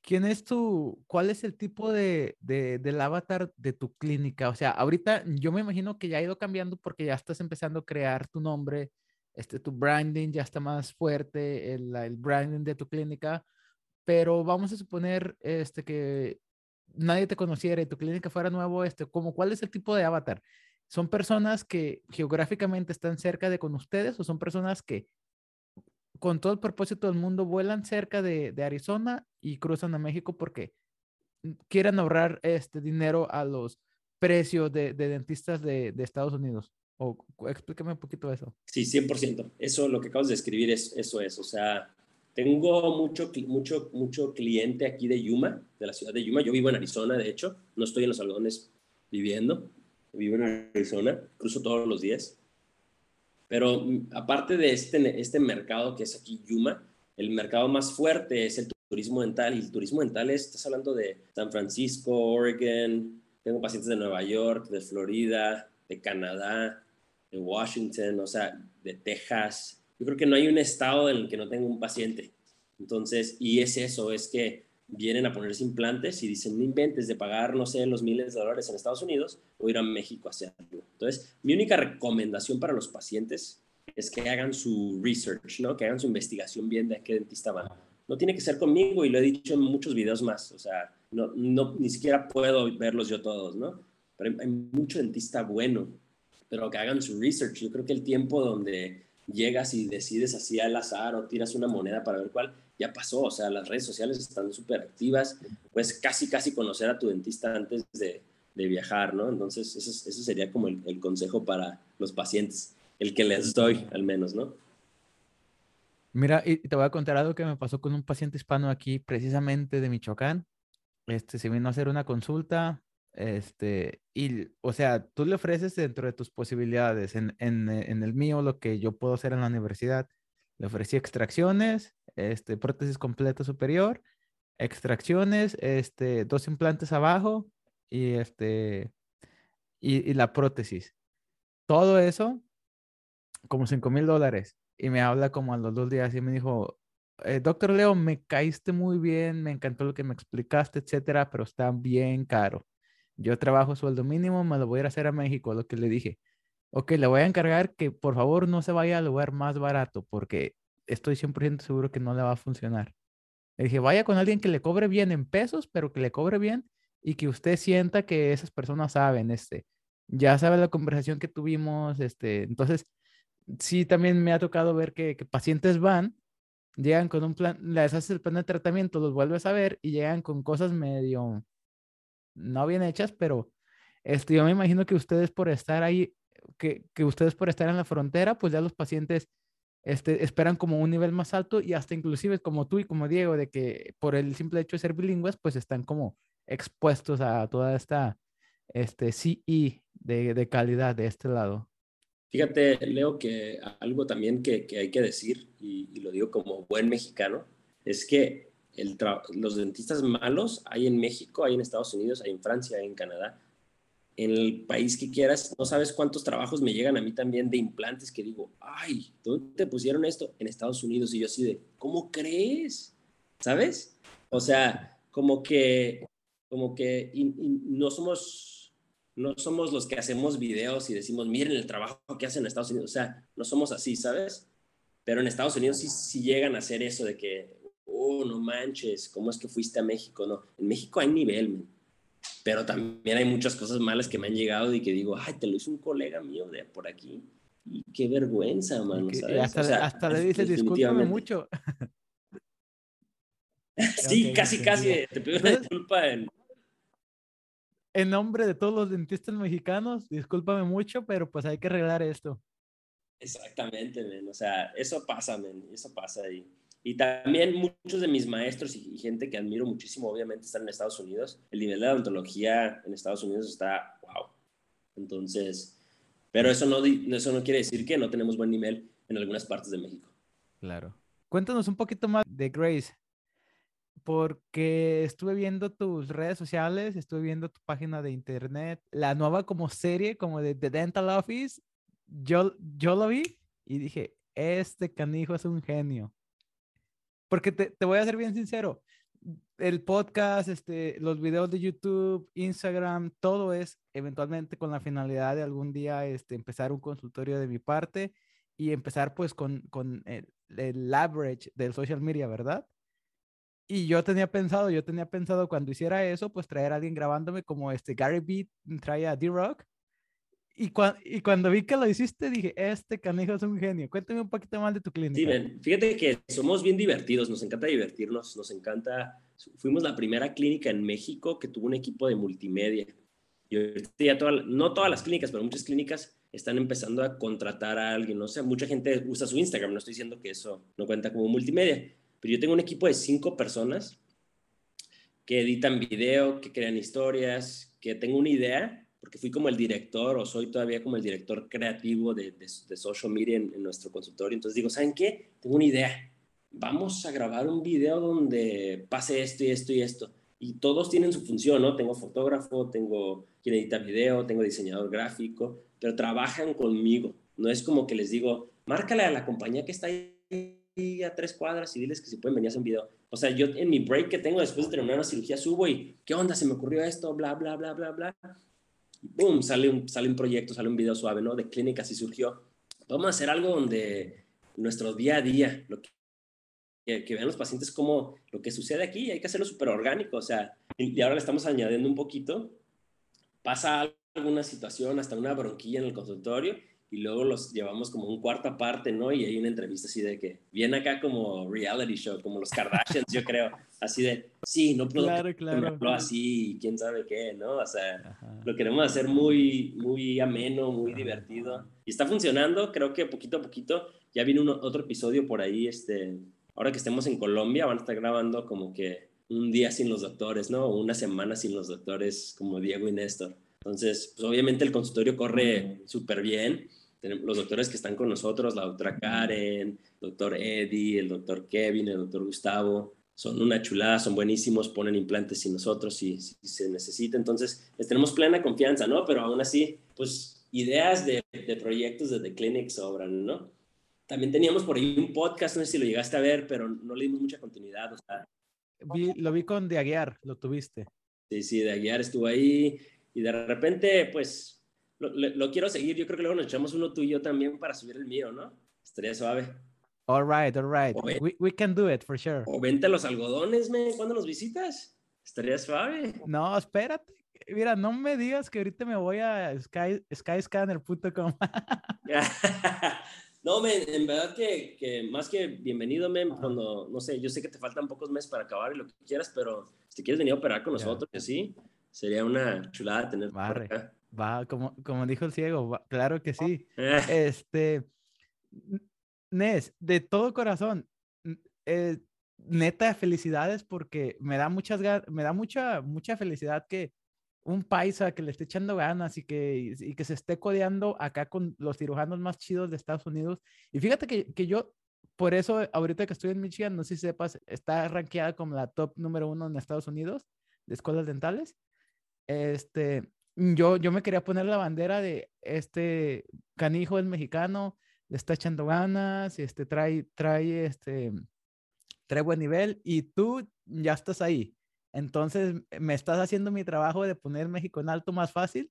¿Quién es tu, cuál es el tipo de, de, del avatar de tu clínica? O sea, ahorita yo me imagino que ya ha ido cambiando porque ya estás empezando a crear tu nombre, este, tu branding ya está más fuerte, el, el branding de tu clínica, pero vamos a suponer este, que nadie te conociera y tu clínica fuera nuevo, este, como, ¿cuál es el tipo de avatar? ¿Son personas que geográficamente están cerca de con ustedes o son personas que con todo el propósito del mundo, vuelan cerca de, de Arizona y cruzan a México porque quieren ahorrar este dinero a los precios de, de dentistas de, de, Estados Unidos. O explícame un poquito eso. Sí, 100%. Eso, lo que acabas de escribir, es, eso es. O sea, tengo mucho, mucho, mucho cliente aquí de Yuma, de la ciudad de Yuma. Yo vivo en Arizona, de hecho. No estoy en los algodones viviendo. Vivo en Arizona. Cruzo todos los días. Pero mm, aparte de este, este mercado que es aquí Yuma, el mercado más fuerte es el turismo dental. Y el turismo dental es, estás hablando de San Francisco, Oregon, tengo pacientes de Nueva York, de Florida, de Canadá, de Washington, o sea, de Texas. Yo creo que no hay un estado en el que no tenga un paciente. Entonces, y es eso, es que vienen a ponerse implantes y dicen, no inventes de pagar, no sé, los miles de dólares en Estados Unidos o ir a México a hacerlo. Entonces, mi única recomendación para los pacientes es que hagan su research, ¿no? Que hagan su investigación bien de a qué dentista van. No tiene que ser conmigo y lo he dicho en muchos videos más, o sea, no, no ni siquiera puedo verlos yo todos, ¿no? Pero hay, mucho dentista bueno, pero que hagan su research. Yo creo que el tiempo donde llegas y decides así al azar o tiras una moneda para ver cuál, ya pasó, o sea, las redes sociales están súper activas, puedes casi, casi conocer a tu dentista antes de, de viajar, ¿no? Entonces, eso, eso sería como el, consejo para los pacientes, el que les doy al menos, ¿no? Mira, y te voy a contar algo que me pasó con un paciente hispano aquí, precisamente de Michoacán. Este, se vino a hacer una consulta, este, y, o sea, tú le ofreces dentro de tus posibilidades. En, en, en el mío, lo que yo puedo hacer en la universidad, le ofrecí extracciones, este, prótesis completa superior, extracciones, este, dos implantes abajo y, este, y, y la prótesis. Todo eso, como 5 mil dólares. Y me habla como a los dos días y me dijo, eh, doctor Leo, me caíste muy bien, me encantó lo que me explicaste, etcétera, pero está bien caro. Yo trabajo sueldo mínimo, me lo voy a ir a hacer a México, lo que le dije. Ok, le voy a encargar que por favor no se vaya al lugar más barato porque estoy 100% seguro que no le va a funcionar. Le dije, vaya con alguien que le cobre bien en pesos, pero que le cobre bien y que usted sienta que esas personas saben, este, ya sabe la conversación que tuvimos, este, entonces, sí, también me ha tocado ver que, que pacientes van, llegan con un plan, les haces el plan de tratamiento, los vuelves a ver y llegan con cosas medio, no bien hechas, pero este, yo me imagino que ustedes por estar ahí, que, que ustedes por estar en la frontera, pues ya los pacientes este, esperan como un nivel más alto y hasta inclusive como tú y como Diego, de que por el simple hecho de ser bilingües, pues están como expuestos a toda esta este, CE de, de calidad de este lado. Fíjate, Leo, que algo también que, que hay que decir, y, y, lo digo como buen mexicano, es que el los dentistas malos hay en México, hay en Estados Unidos, hay en Francia, hay en Canadá, en el país que quieras, no sabes cuántos trabajos me llegan a mí también de implantes que digo, ay, ¿dónde te pusieron esto? En Estados Unidos. Y yo así de, ¿cómo crees? ¿Sabes? O sea, como que, como que no somos, no somos los que hacemos videos y decimos, miren el trabajo que hacen en Estados Unidos. O sea, no somos así, ¿sabes? Pero en Estados Unidos sí, sí llegan a hacer eso de que, oh, no manches, ¿cómo es que fuiste a México? No, en México hay nivel, man pero también hay muchas cosas malas que me han llegado y que digo, ay, te lo hizo un colega mío de por aquí. Y qué vergüenza, mano, ¿sabes? Hasta, o sea, hasta le dices, discúlpame mucho. sí, okay, casi, casi, okay. te pido una disculpa en... En nombre de todos los dentistas mexicanos, discúlpame mucho, pero pues hay que arreglar esto. Exactamente, men. o sea, eso pasa, men. eso pasa y, Y también muchos de mis maestros y, gente que admiro muchísimo, obviamente, están en Estados Unidos. El nivel de odontología en Estados Unidos está, wow. Entonces, pero eso no, eso no quiere decir que no tenemos buen nivel en algunas partes de México. Claro. Cuéntanos un poquito más de Grace, porque estuve viendo tus redes sociales, estuve viendo tu página de internet, la nueva como serie, como de The Dental Office. Yo, yo lo vi y dije, este canijo es un genio. Porque te, te voy a ser bien sincero, el podcast, este, los videos de YouTube, Instagram, todo es eventualmente con la finalidad de algún día este, empezar un consultorio de mi parte y empezar pues con, con el, leverage del social media, ¿verdad? Y yo tenía pensado, yo tenía pensado cuando hiciera eso, pues traer a alguien grabándome como este Gary Vee trae a D-Rock y, y, cuando vi que lo hiciste, dije, este canijo es un genio. Cuéntame un poquito más de tu clínica. Sí, fíjate que somos bien divertidos, nos encanta divertirnos, nos encanta. Fuimos la primera clínica en México que tuvo un equipo de multimedia. Y ya no todas las clínicas, pero muchas clínicas están empezando a contratar a alguien. O sea, mucha gente usa su Instagram, no estoy diciendo que eso no cuenta como multimedia, pero yo tengo un equipo de cinco personas que editan video, que crean historias, que tengo una idea porque fui como el director o soy todavía como el director creativo de, de, social media en, nuestro consultorio. Entonces digo, ¿saben qué? Tengo una idea. Vamos a grabar un video donde pase esto y esto y esto. Y todos tienen su función, ¿no? Tengo fotógrafo, tengo quien edita video, tengo diseñador gráfico, pero trabajan conmigo. No es como que les digo, márcale a la compañía que está ahí a tres cuadras y diles que si pueden venir a hacer un video. O sea, yo en mi break que tengo después de terminar una cirugía subo y, ¿qué onda? Se me ocurrió esto, bla, bla, bla, bla, bla boom, sale un, sale un proyecto, sale un video suave, ¿no? De clínica, así surgió. Vamos a hacer algo donde nuestro día a día, lo que, que, vean los pacientes como lo que sucede aquí, hay que hacerlo súper orgánico, o sea, y ahora le estamos añadiendo un poquito, pasa alguna situación, hasta una bronquilla en el consultorio, y luego los llevamos como un cuarta parte, ¿no? Y hay una entrevista así de que viene acá como reality show, como los Kardashians, yo creo, así de, sí, no puedo claro, claro. así, quién sabe qué, ¿no? O sea, lo queremos hacer muy, muy ameno, muy divertido. Y está funcionando, creo que poquito a poquito, ya viene un, otro episodio por ahí, este, ahora que estemos en Colombia, van a estar grabando como que un día sin los doctores, ¿no? Una semana sin los doctores, como Diego y Néstor. Entonces, pues obviamente el consultorio corre súper bien los doctores que están con nosotros, la doctora Karen, el doctor Eddie, el doctor Kevin, el doctor Gustavo, son una chulada, son buenísimos, ponen implantes sin nosotros si, si, se necesita. Entonces, les tenemos plena confianza, ¿no? Pero aún así, pues ideas de, de proyectos de The Clinic sobran, ¿no? También teníamos por ahí un podcast, no sé si lo llegaste a ver, pero no le dimos mucha continuidad. O sea, lo vi con De Aguiar, lo tuviste. Sí, sí, De Aguiar estuvo ahí y de repente, pues lo, quiero seguir. Yo creo que luego nos echamos uno tú y yo también para subir el mío, ¿no? Estaría suave. All right, all right. We, we, can do it for sure. O vente a los algodones, me. ¿Cuándo nos visitas? Estaría suave. No, espérate. Mira, no me digas que ahorita me voy a sky, skyscanner.com. no, men, en verdad que, que, más que bienvenido, men, cuando, no sé, yo sé que te faltan pocos meses para acabar y lo que quieras, pero si quieres venir a operar con nosotros, que sí, sería una chulada tener por acá. Va, como, como dijo el ciego, claro que sí. este, Nes, de todo corazón, eh, neta, felicidades porque me da muchas me da mucha, mucha felicidad que un paisa que le esté echando ganas y que, y que se esté codeando acá con los cirujanos más chidos de Estados Unidos. Y fíjate que, que yo, por eso, ahorita que estoy en Michigan, no sé si sepas, está rankeada como la top número uno en Estados Unidos de escuelas dentales. Este, yo, yo me quería poner la bandera de este canijo el mexicano, le está echando ganas, y este, trae, trae, este, trae buen nivel y tú ya estás ahí. Entonces me estás haciendo mi trabajo de poner México en alto más fácil,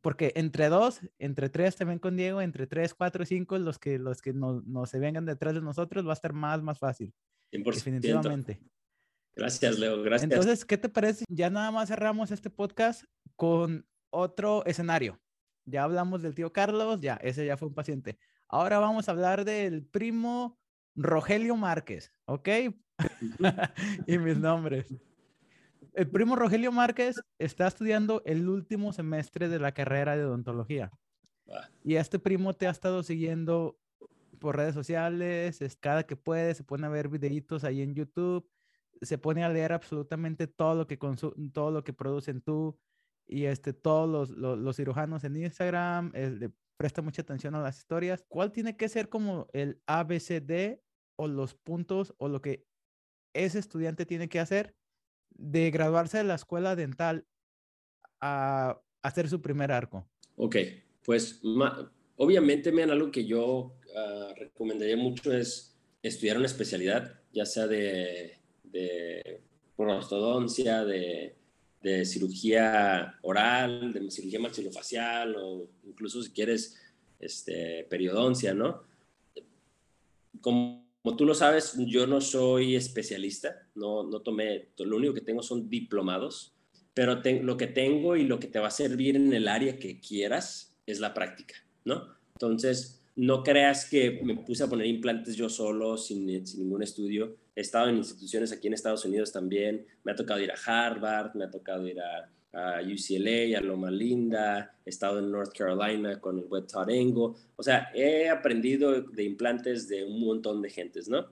porque entre dos, entre tres también con Diego, entre tres, cuatro, cinco, los que, los que no, no se vengan detrás de nosotros va a estar más, más fácil. Definitivamente. Gracias, Leo. Gracias. Entonces, ¿qué te parece? Ya nada más cerramos este podcast con otro escenario. Ya hablamos del tío Carlos, ya, ese ya fue un paciente. Ahora vamos a hablar del primo Rogelio Márquez, ¿ok? y mis nombres. El primo Rogelio Márquez está estudiando el último semestre de la carrera de odontología. Y este primo te ha estado siguiendo por redes sociales, es, cada que puede se pone a ver videitos ahí en YouTube, se pone a leer absolutamente todo lo que todo lo que producen tú y este, todos los, los, cirujanos en Instagram, le presta mucha atención a las historias. ¿Cuál tiene que ser como el ABCD o los puntos o lo que ese estudiante tiene que hacer de graduarse de la escuela dental a hacer su primer arco? Ok, pues obviamente, me algo que yo uh, recomendaría mucho es estudiar una especialidad, ya sea de, de prostodoncia, de, de, cirugía oral, de cirugía maxilofacial o incluso si quieres este, periodoncia, ¿no? Como, tú lo sabes, yo no soy especialista, no, no tomé, lo único que tengo son diplomados, pero lo que tengo y lo que te va a servir en el área que quieras es la práctica, ¿no? Entonces, no creas que me puse a poner implantes yo solo, sin, ningún estudio. He estado en instituciones aquí en Estados Unidos también. Me ha tocado ir a Harvard, me ha tocado ir a, UCLA, a Loma Linda. He estado en North Carolina con el Web Tarengo. O sea, he aprendido de implantes de un montón de gentes, ¿no?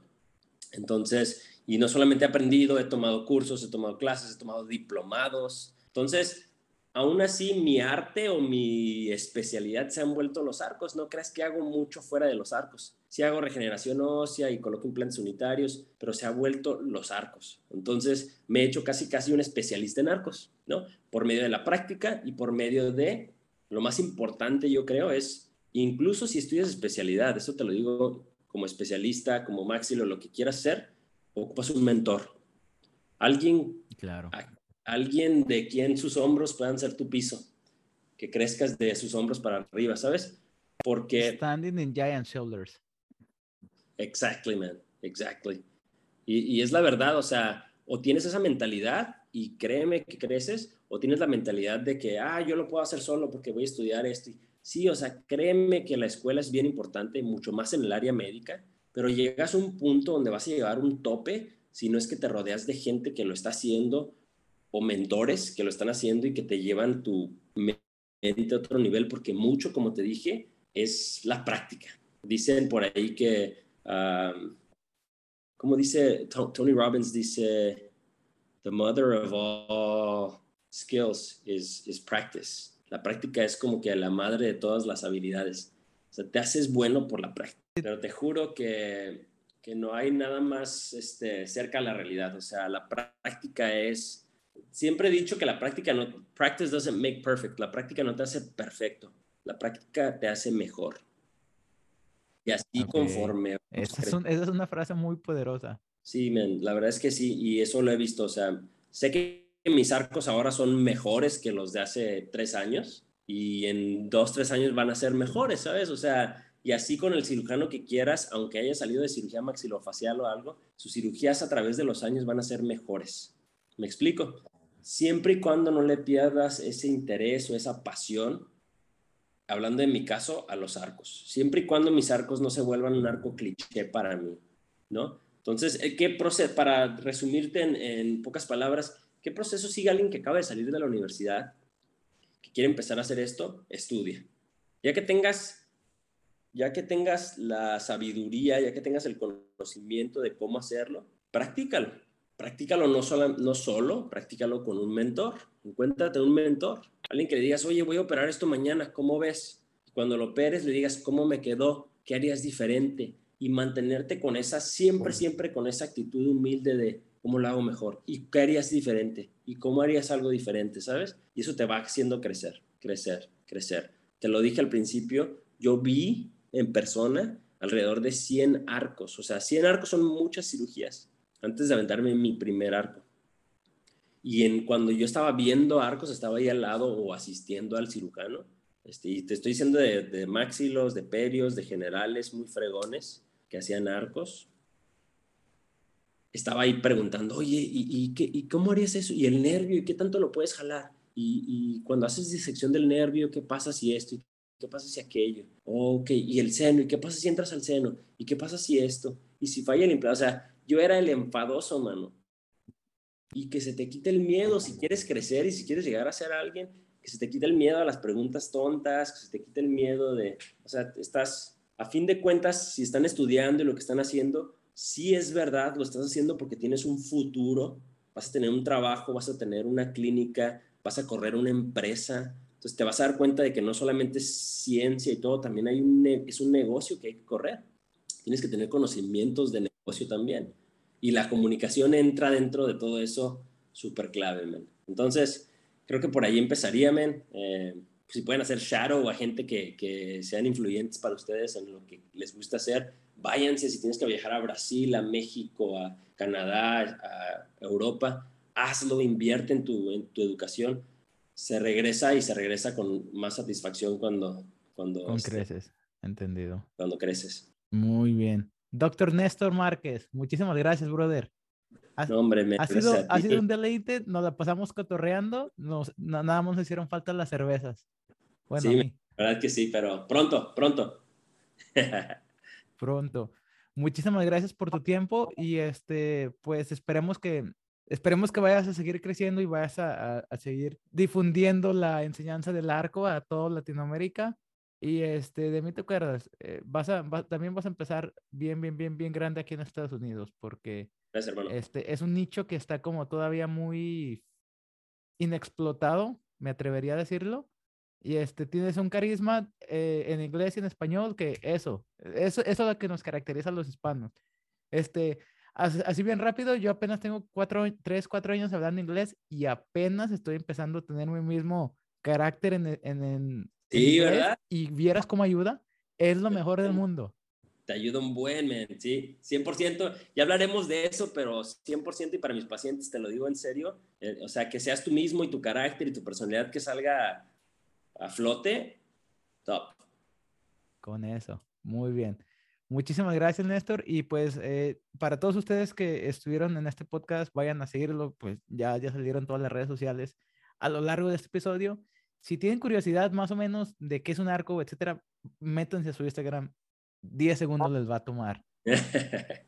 Entonces, y no solamente he aprendido, he tomado cursos, he tomado clases, he tomado diplomados. Entonces, aún así mi arte o mi especialidad se han vuelto los arcos. No creas que hago mucho fuera de los arcos. Sí hago regeneración ósea y coloco implantes unitarios, pero se ha vuelto los arcos. Entonces me he hecho casi casi un especialista en arcos, ¿no? Por medio de la práctica y por medio de, lo más importante yo creo es, incluso si estudias especialidad, eso te lo digo como especialista, como maxilo, lo que quieras ser, ocupas un mentor. Alguien claro alguien de quien sus hombros puedan ser tu piso, que crezcas de sus hombros para arriba, ¿sabes? Porque... Standing in giant shoulders. Exactly, man, exactly. Y, es la verdad, o sea, o tienes esa mentalidad y créeme que creces, o tienes la mentalidad de que, ah, yo lo puedo hacer solo porque voy a estudiar esto. Sí, o sea, créeme que la escuela es bien importante, mucho más en el área médica, pero llegas a un punto donde vas a llegar a un tope si no es que te rodeas de gente que lo está haciendo o mentores que lo están haciendo y que te llevan tu mente a otro nivel, porque mucho, como te dije, es la práctica. Dicen por ahí que, como dice Tony Robbins, dice, the mother of all skills is, is practice. La práctica es como que la madre de todas las habilidades. O sea, te haces bueno por la práctica. Pero te juro que, que no hay nada más este, cerca a la realidad. O sea, la práctica es siempre he dicho que la práctica no, practice doesn't make perfect, la práctica no te hace perfecto, la práctica te hace mejor. Y así conforme. Esa es, una frase muy poderosa. Sí, la verdad es que sí, y eso lo he visto, o sea, sé que mis arcos ahora son mejores que los de hace tres años, y en dos, tres años van a ser mejores, ¿sabes? O sea, y así con el cirujano que quieras, aunque haya salido de cirugía maxilofacial o algo, sus cirugías a través de los años van a ser mejores. ¿Me explico? siempre y cuando no le pierdas ese interés o esa pasión, hablando en mi caso, a los arcos, siempre y cuando mis arcos no se vuelvan un arco cliché para mí, ¿no? Entonces, eh, ¿qué proceso, para resumirte en, pocas palabras, qué proceso sigue alguien que acaba de salir de la universidad, que quiere empezar a hacer esto? Estudia. Ya que tengas, ya que tengas la sabiduría, ya que tengas el conocimiento de cómo hacerlo, practícalo practícalo no solo, no solo, practícalo con un mentor. Encuéntrate un mentor, alguien que le digas, oye, voy a operar esto mañana, ¿cómo ves? Cuando lo operes, le digas, ¿cómo me quedó? ¿Qué harías diferente? Y mantenerte con esa, siempre, siempre con esa actitud humilde de cómo lo hago mejor y qué harías diferente y cómo harías algo diferente, ¿sabes? Y eso te va haciendo crecer, crecer, crecer. Te lo dije al principio, yo vi en persona alrededor de 100 arcos, o sea, 100 arcos son muchas cirugías antes de aventarme mi primer arco. Y en, cuando yo estaba viendo arcos, estaba ahí al lado o asistiendo al cirujano. Este, y te estoy diciendo de, de maxilos, de perios, de generales muy fregones que hacían arcos. Estaba ahí preguntando, oye, ¿y, qué, ¿y cómo harías eso? ¿Y el nervio? ¿Y qué tanto lo puedes jalar? Y, y cuando haces disección del nervio, ¿qué pasa si esto? ¿Y qué pasa si aquello? Ok, ¿y el seno? ¿Y qué pasa si entras al seno? ¿Y qué pasa si esto? ¿Y si falla el implante? O sea, yo era el enfadoso, mano. Y que se te quite el miedo si quieres crecer y si quieres llegar a ser alguien, que se te quite el miedo a las preguntas tontas, que se te quite el miedo de, o sea, estás, a fin de cuentas, si están estudiando y lo que están haciendo, sí es verdad, lo estás haciendo porque tienes un futuro, vas a tener un trabajo, vas a tener una clínica, vas a correr una empresa. Entonces te vas a dar cuenta de que no solamente es ciencia y todo, también hay un, es un negocio que hay que correr. Tienes que tener conocimientos de negocio también. Y la comunicación entra dentro de todo eso súper clave, man. Entonces, creo que por ahí empezaría, men. Eh, si pueden hacer shadow a gente que, que, sean influyentes para ustedes en lo que les gusta hacer, váyanse. Si tienes que viajar a Brasil, a México, a Canadá, a Europa, hazlo, invierte en tu, en tu educación. Se regresa y se regresa con más satisfacción cuando... Cuando con este, creces, entendido. Cuando creces. Muy bien. Doctor Néstor Márquez, muchísimas gracias, brother. no, hombre, me ha sido, ha sido un deleite, nos la pasamos cotorreando, nos, nada más nos hicieron falta las cervezas. Bueno, sí, la verdad que sí, pero pronto, pronto. pronto. Muchísimas gracias por tu tiempo y este, pues esperemos que, esperemos que vayas a seguir creciendo y vayas a, a, seguir difundiendo la enseñanza del arco a toda Latinoamérica. Y este, de mí te acuerdas, eh, vas a, también vas a empezar bien, bien, bien, bien grande aquí en Estados Unidos, porque este, es un nicho que está como todavía muy inexplotado, me atrevería a decirlo, y este, tienes un carisma eh, en inglés y en español que eso, eso, eso es lo que nos caracteriza a los hispanos. Este, así, bien rápido, yo apenas tengo cuatro, tres, cuatro años hablando inglés y apenas estoy empezando a tener mi mismo carácter en, en, en, sí, ¿verdad? Y vieras cómo ayuda, es lo mejor del mundo. Te ayuda un buen, men, sí, 100%. Ya hablaremos de eso, pero 100% y para mis pacientes te lo digo en serio. Eh, o sea, que seas tú mismo y tu carácter y tu personalidad que salga a flote, top. Con eso, muy bien. Muchísimas gracias, Néstor. Y pues eh, para todos ustedes que estuvieron en este podcast, vayan a seguirlo, pues ya, ya salieron todas las redes sociales a lo largo de este episodio. Si tienen curiosidad más o menos de qué es un arco, etcétera, métanse a su Instagram. 10 segundos les va a tomar.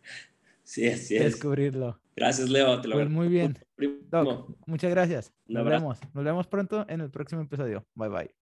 sí, es. Descubrirlo. Gracias, Leo. Te lo pues muy bien. muchas gracias. Nos vemos. Nos vemos pronto en el próximo episodio. Bye bye.